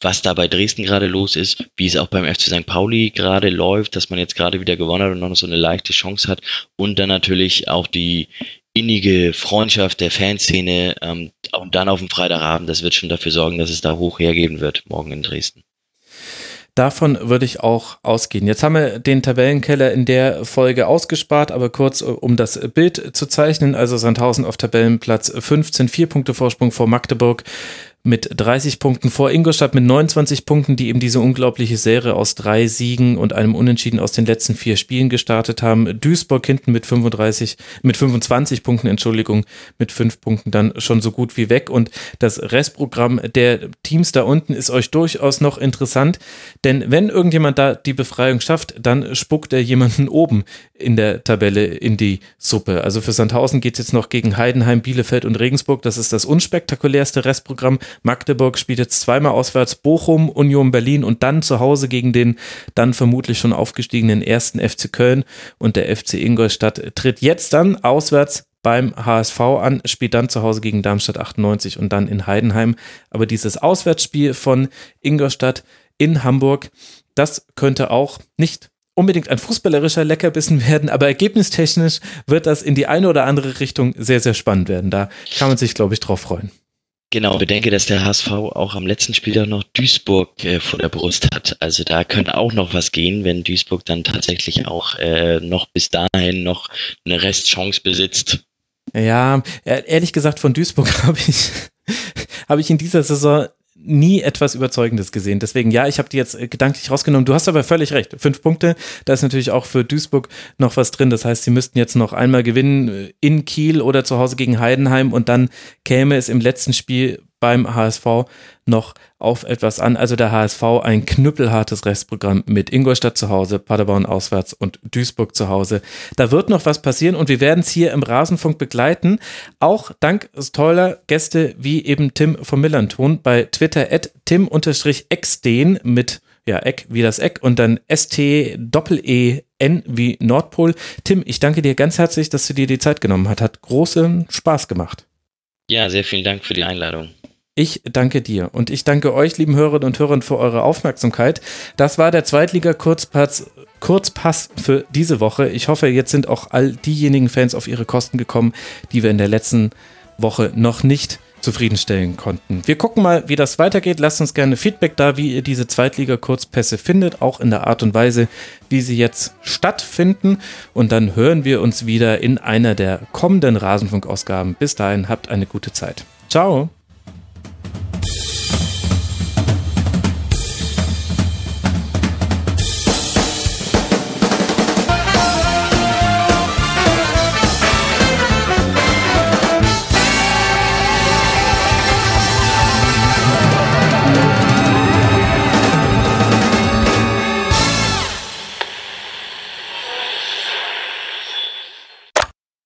was da bei Dresden gerade los ist, wie es auch beim FC St. Pauli gerade läuft, dass man jetzt gerade wieder gewonnen hat und noch so eine leichte Chance hat und dann natürlich auch die innige Freundschaft der Fanszene ähm, und dann auf dem Freitagabend, das wird schon dafür sorgen, dass es da hoch hergeben wird, morgen in Dresden. Davon würde ich auch ausgehen. Jetzt haben wir den Tabellenkeller in der Folge ausgespart, aber kurz, um das Bild zu zeichnen. Also Sandhausen auf Tabellenplatz 15, vier Punkte Vorsprung vor Magdeburg mit 30 Punkten vor Ingolstadt mit 29 Punkten, die eben diese unglaubliche Serie aus drei Siegen und einem Unentschieden aus den letzten vier Spielen gestartet haben. Duisburg hinten mit 35, mit 25 Punkten, Entschuldigung, mit fünf Punkten dann schon so gut wie weg. Und das Restprogramm der Teams da unten ist euch durchaus noch interessant, denn wenn irgendjemand da die Befreiung schafft, dann spuckt er jemanden oben in der Tabelle in die Suppe. Also für Sandhausen geht es jetzt noch gegen Heidenheim, Bielefeld und Regensburg. Das ist das unspektakulärste Restprogramm. Magdeburg spielt jetzt zweimal auswärts Bochum, Union Berlin und dann zu Hause gegen den dann vermutlich schon aufgestiegenen ersten FC Köln und der FC Ingolstadt tritt jetzt dann auswärts beim HSV an, spielt dann zu Hause gegen Darmstadt 98 und dann in Heidenheim. Aber dieses Auswärtsspiel von Ingolstadt in Hamburg, das könnte auch nicht unbedingt ein fußballerischer Leckerbissen werden, aber ergebnistechnisch wird das in die eine oder andere Richtung sehr, sehr spannend werden. Da kann man sich, glaube ich, drauf freuen. Genau, bedenke, dass der HSV auch am letzten Spieltag noch Duisburg äh, vor der Brust hat. Also da könnte auch noch was gehen, wenn Duisburg dann tatsächlich auch äh, noch bis dahin noch eine Restchance besitzt. Ja, ehrlich gesagt, von Duisburg habe ich, habe ich in dieser Saison nie etwas Überzeugendes gesehen. Deswegen, ja, ich habe die jetzt äh, gedanklich rausgenommen. Du hast aber völlig recht. Fünf Punkte, da ist natürlich auch für Duisburg noch was drin. Das heißt, sie müssten jetzt noch einmal gewinnen äh, in Kiel oder zu Hause gegen Heidenheim und dann käme es im letzten Spiel beim HSV noch auf etwas an. Also der HSV ein knüppelhartes Restprogramm mit Ingolstadt zu Hause, Paderborn auswärts und Duisburg zu Hause. Da wird noch was passieren und wir werden es hier im Rasenfunk begleiten. Auch dank toller Gäste wie eben Tim vom Millanton bei Twitter at tim-exden mit ja, Eck wie das Eck und dann S-T-Doppel-E-N wie Nordpol. Tim, ich danke dir ganz herzlich, dass du dir die Zeit genommen hast. Hat großen Spaß gemacht. Ja, sehr vielen Dank für die Einladung. Ich danke dir und ich danke euch, lieben Hörerinnen und Hörern, für eure Aufmerksamkeit. Das war der Zweitliga-Kurzpass Kurzpass für diese Woche. Ich hoffe, jetzt sind auch all diejenigen Fans auf ihre Kosten gekommen, die wir in der letzten Woche noch nicht zufriedenstellen konnten. Wir gucken mal, wie das weitergeht. Lasst uns gerne Feedback da, wie ihr diese Zweitliga-Kurzpässe findet, auch in der Art und Weise, wie sie jetzt stattfinden. Und dann hören wir uns wieder in einer der kommenden Rasenfunk-Ausgaben. Bis dahin, habt eine gute Zeit. Ciao.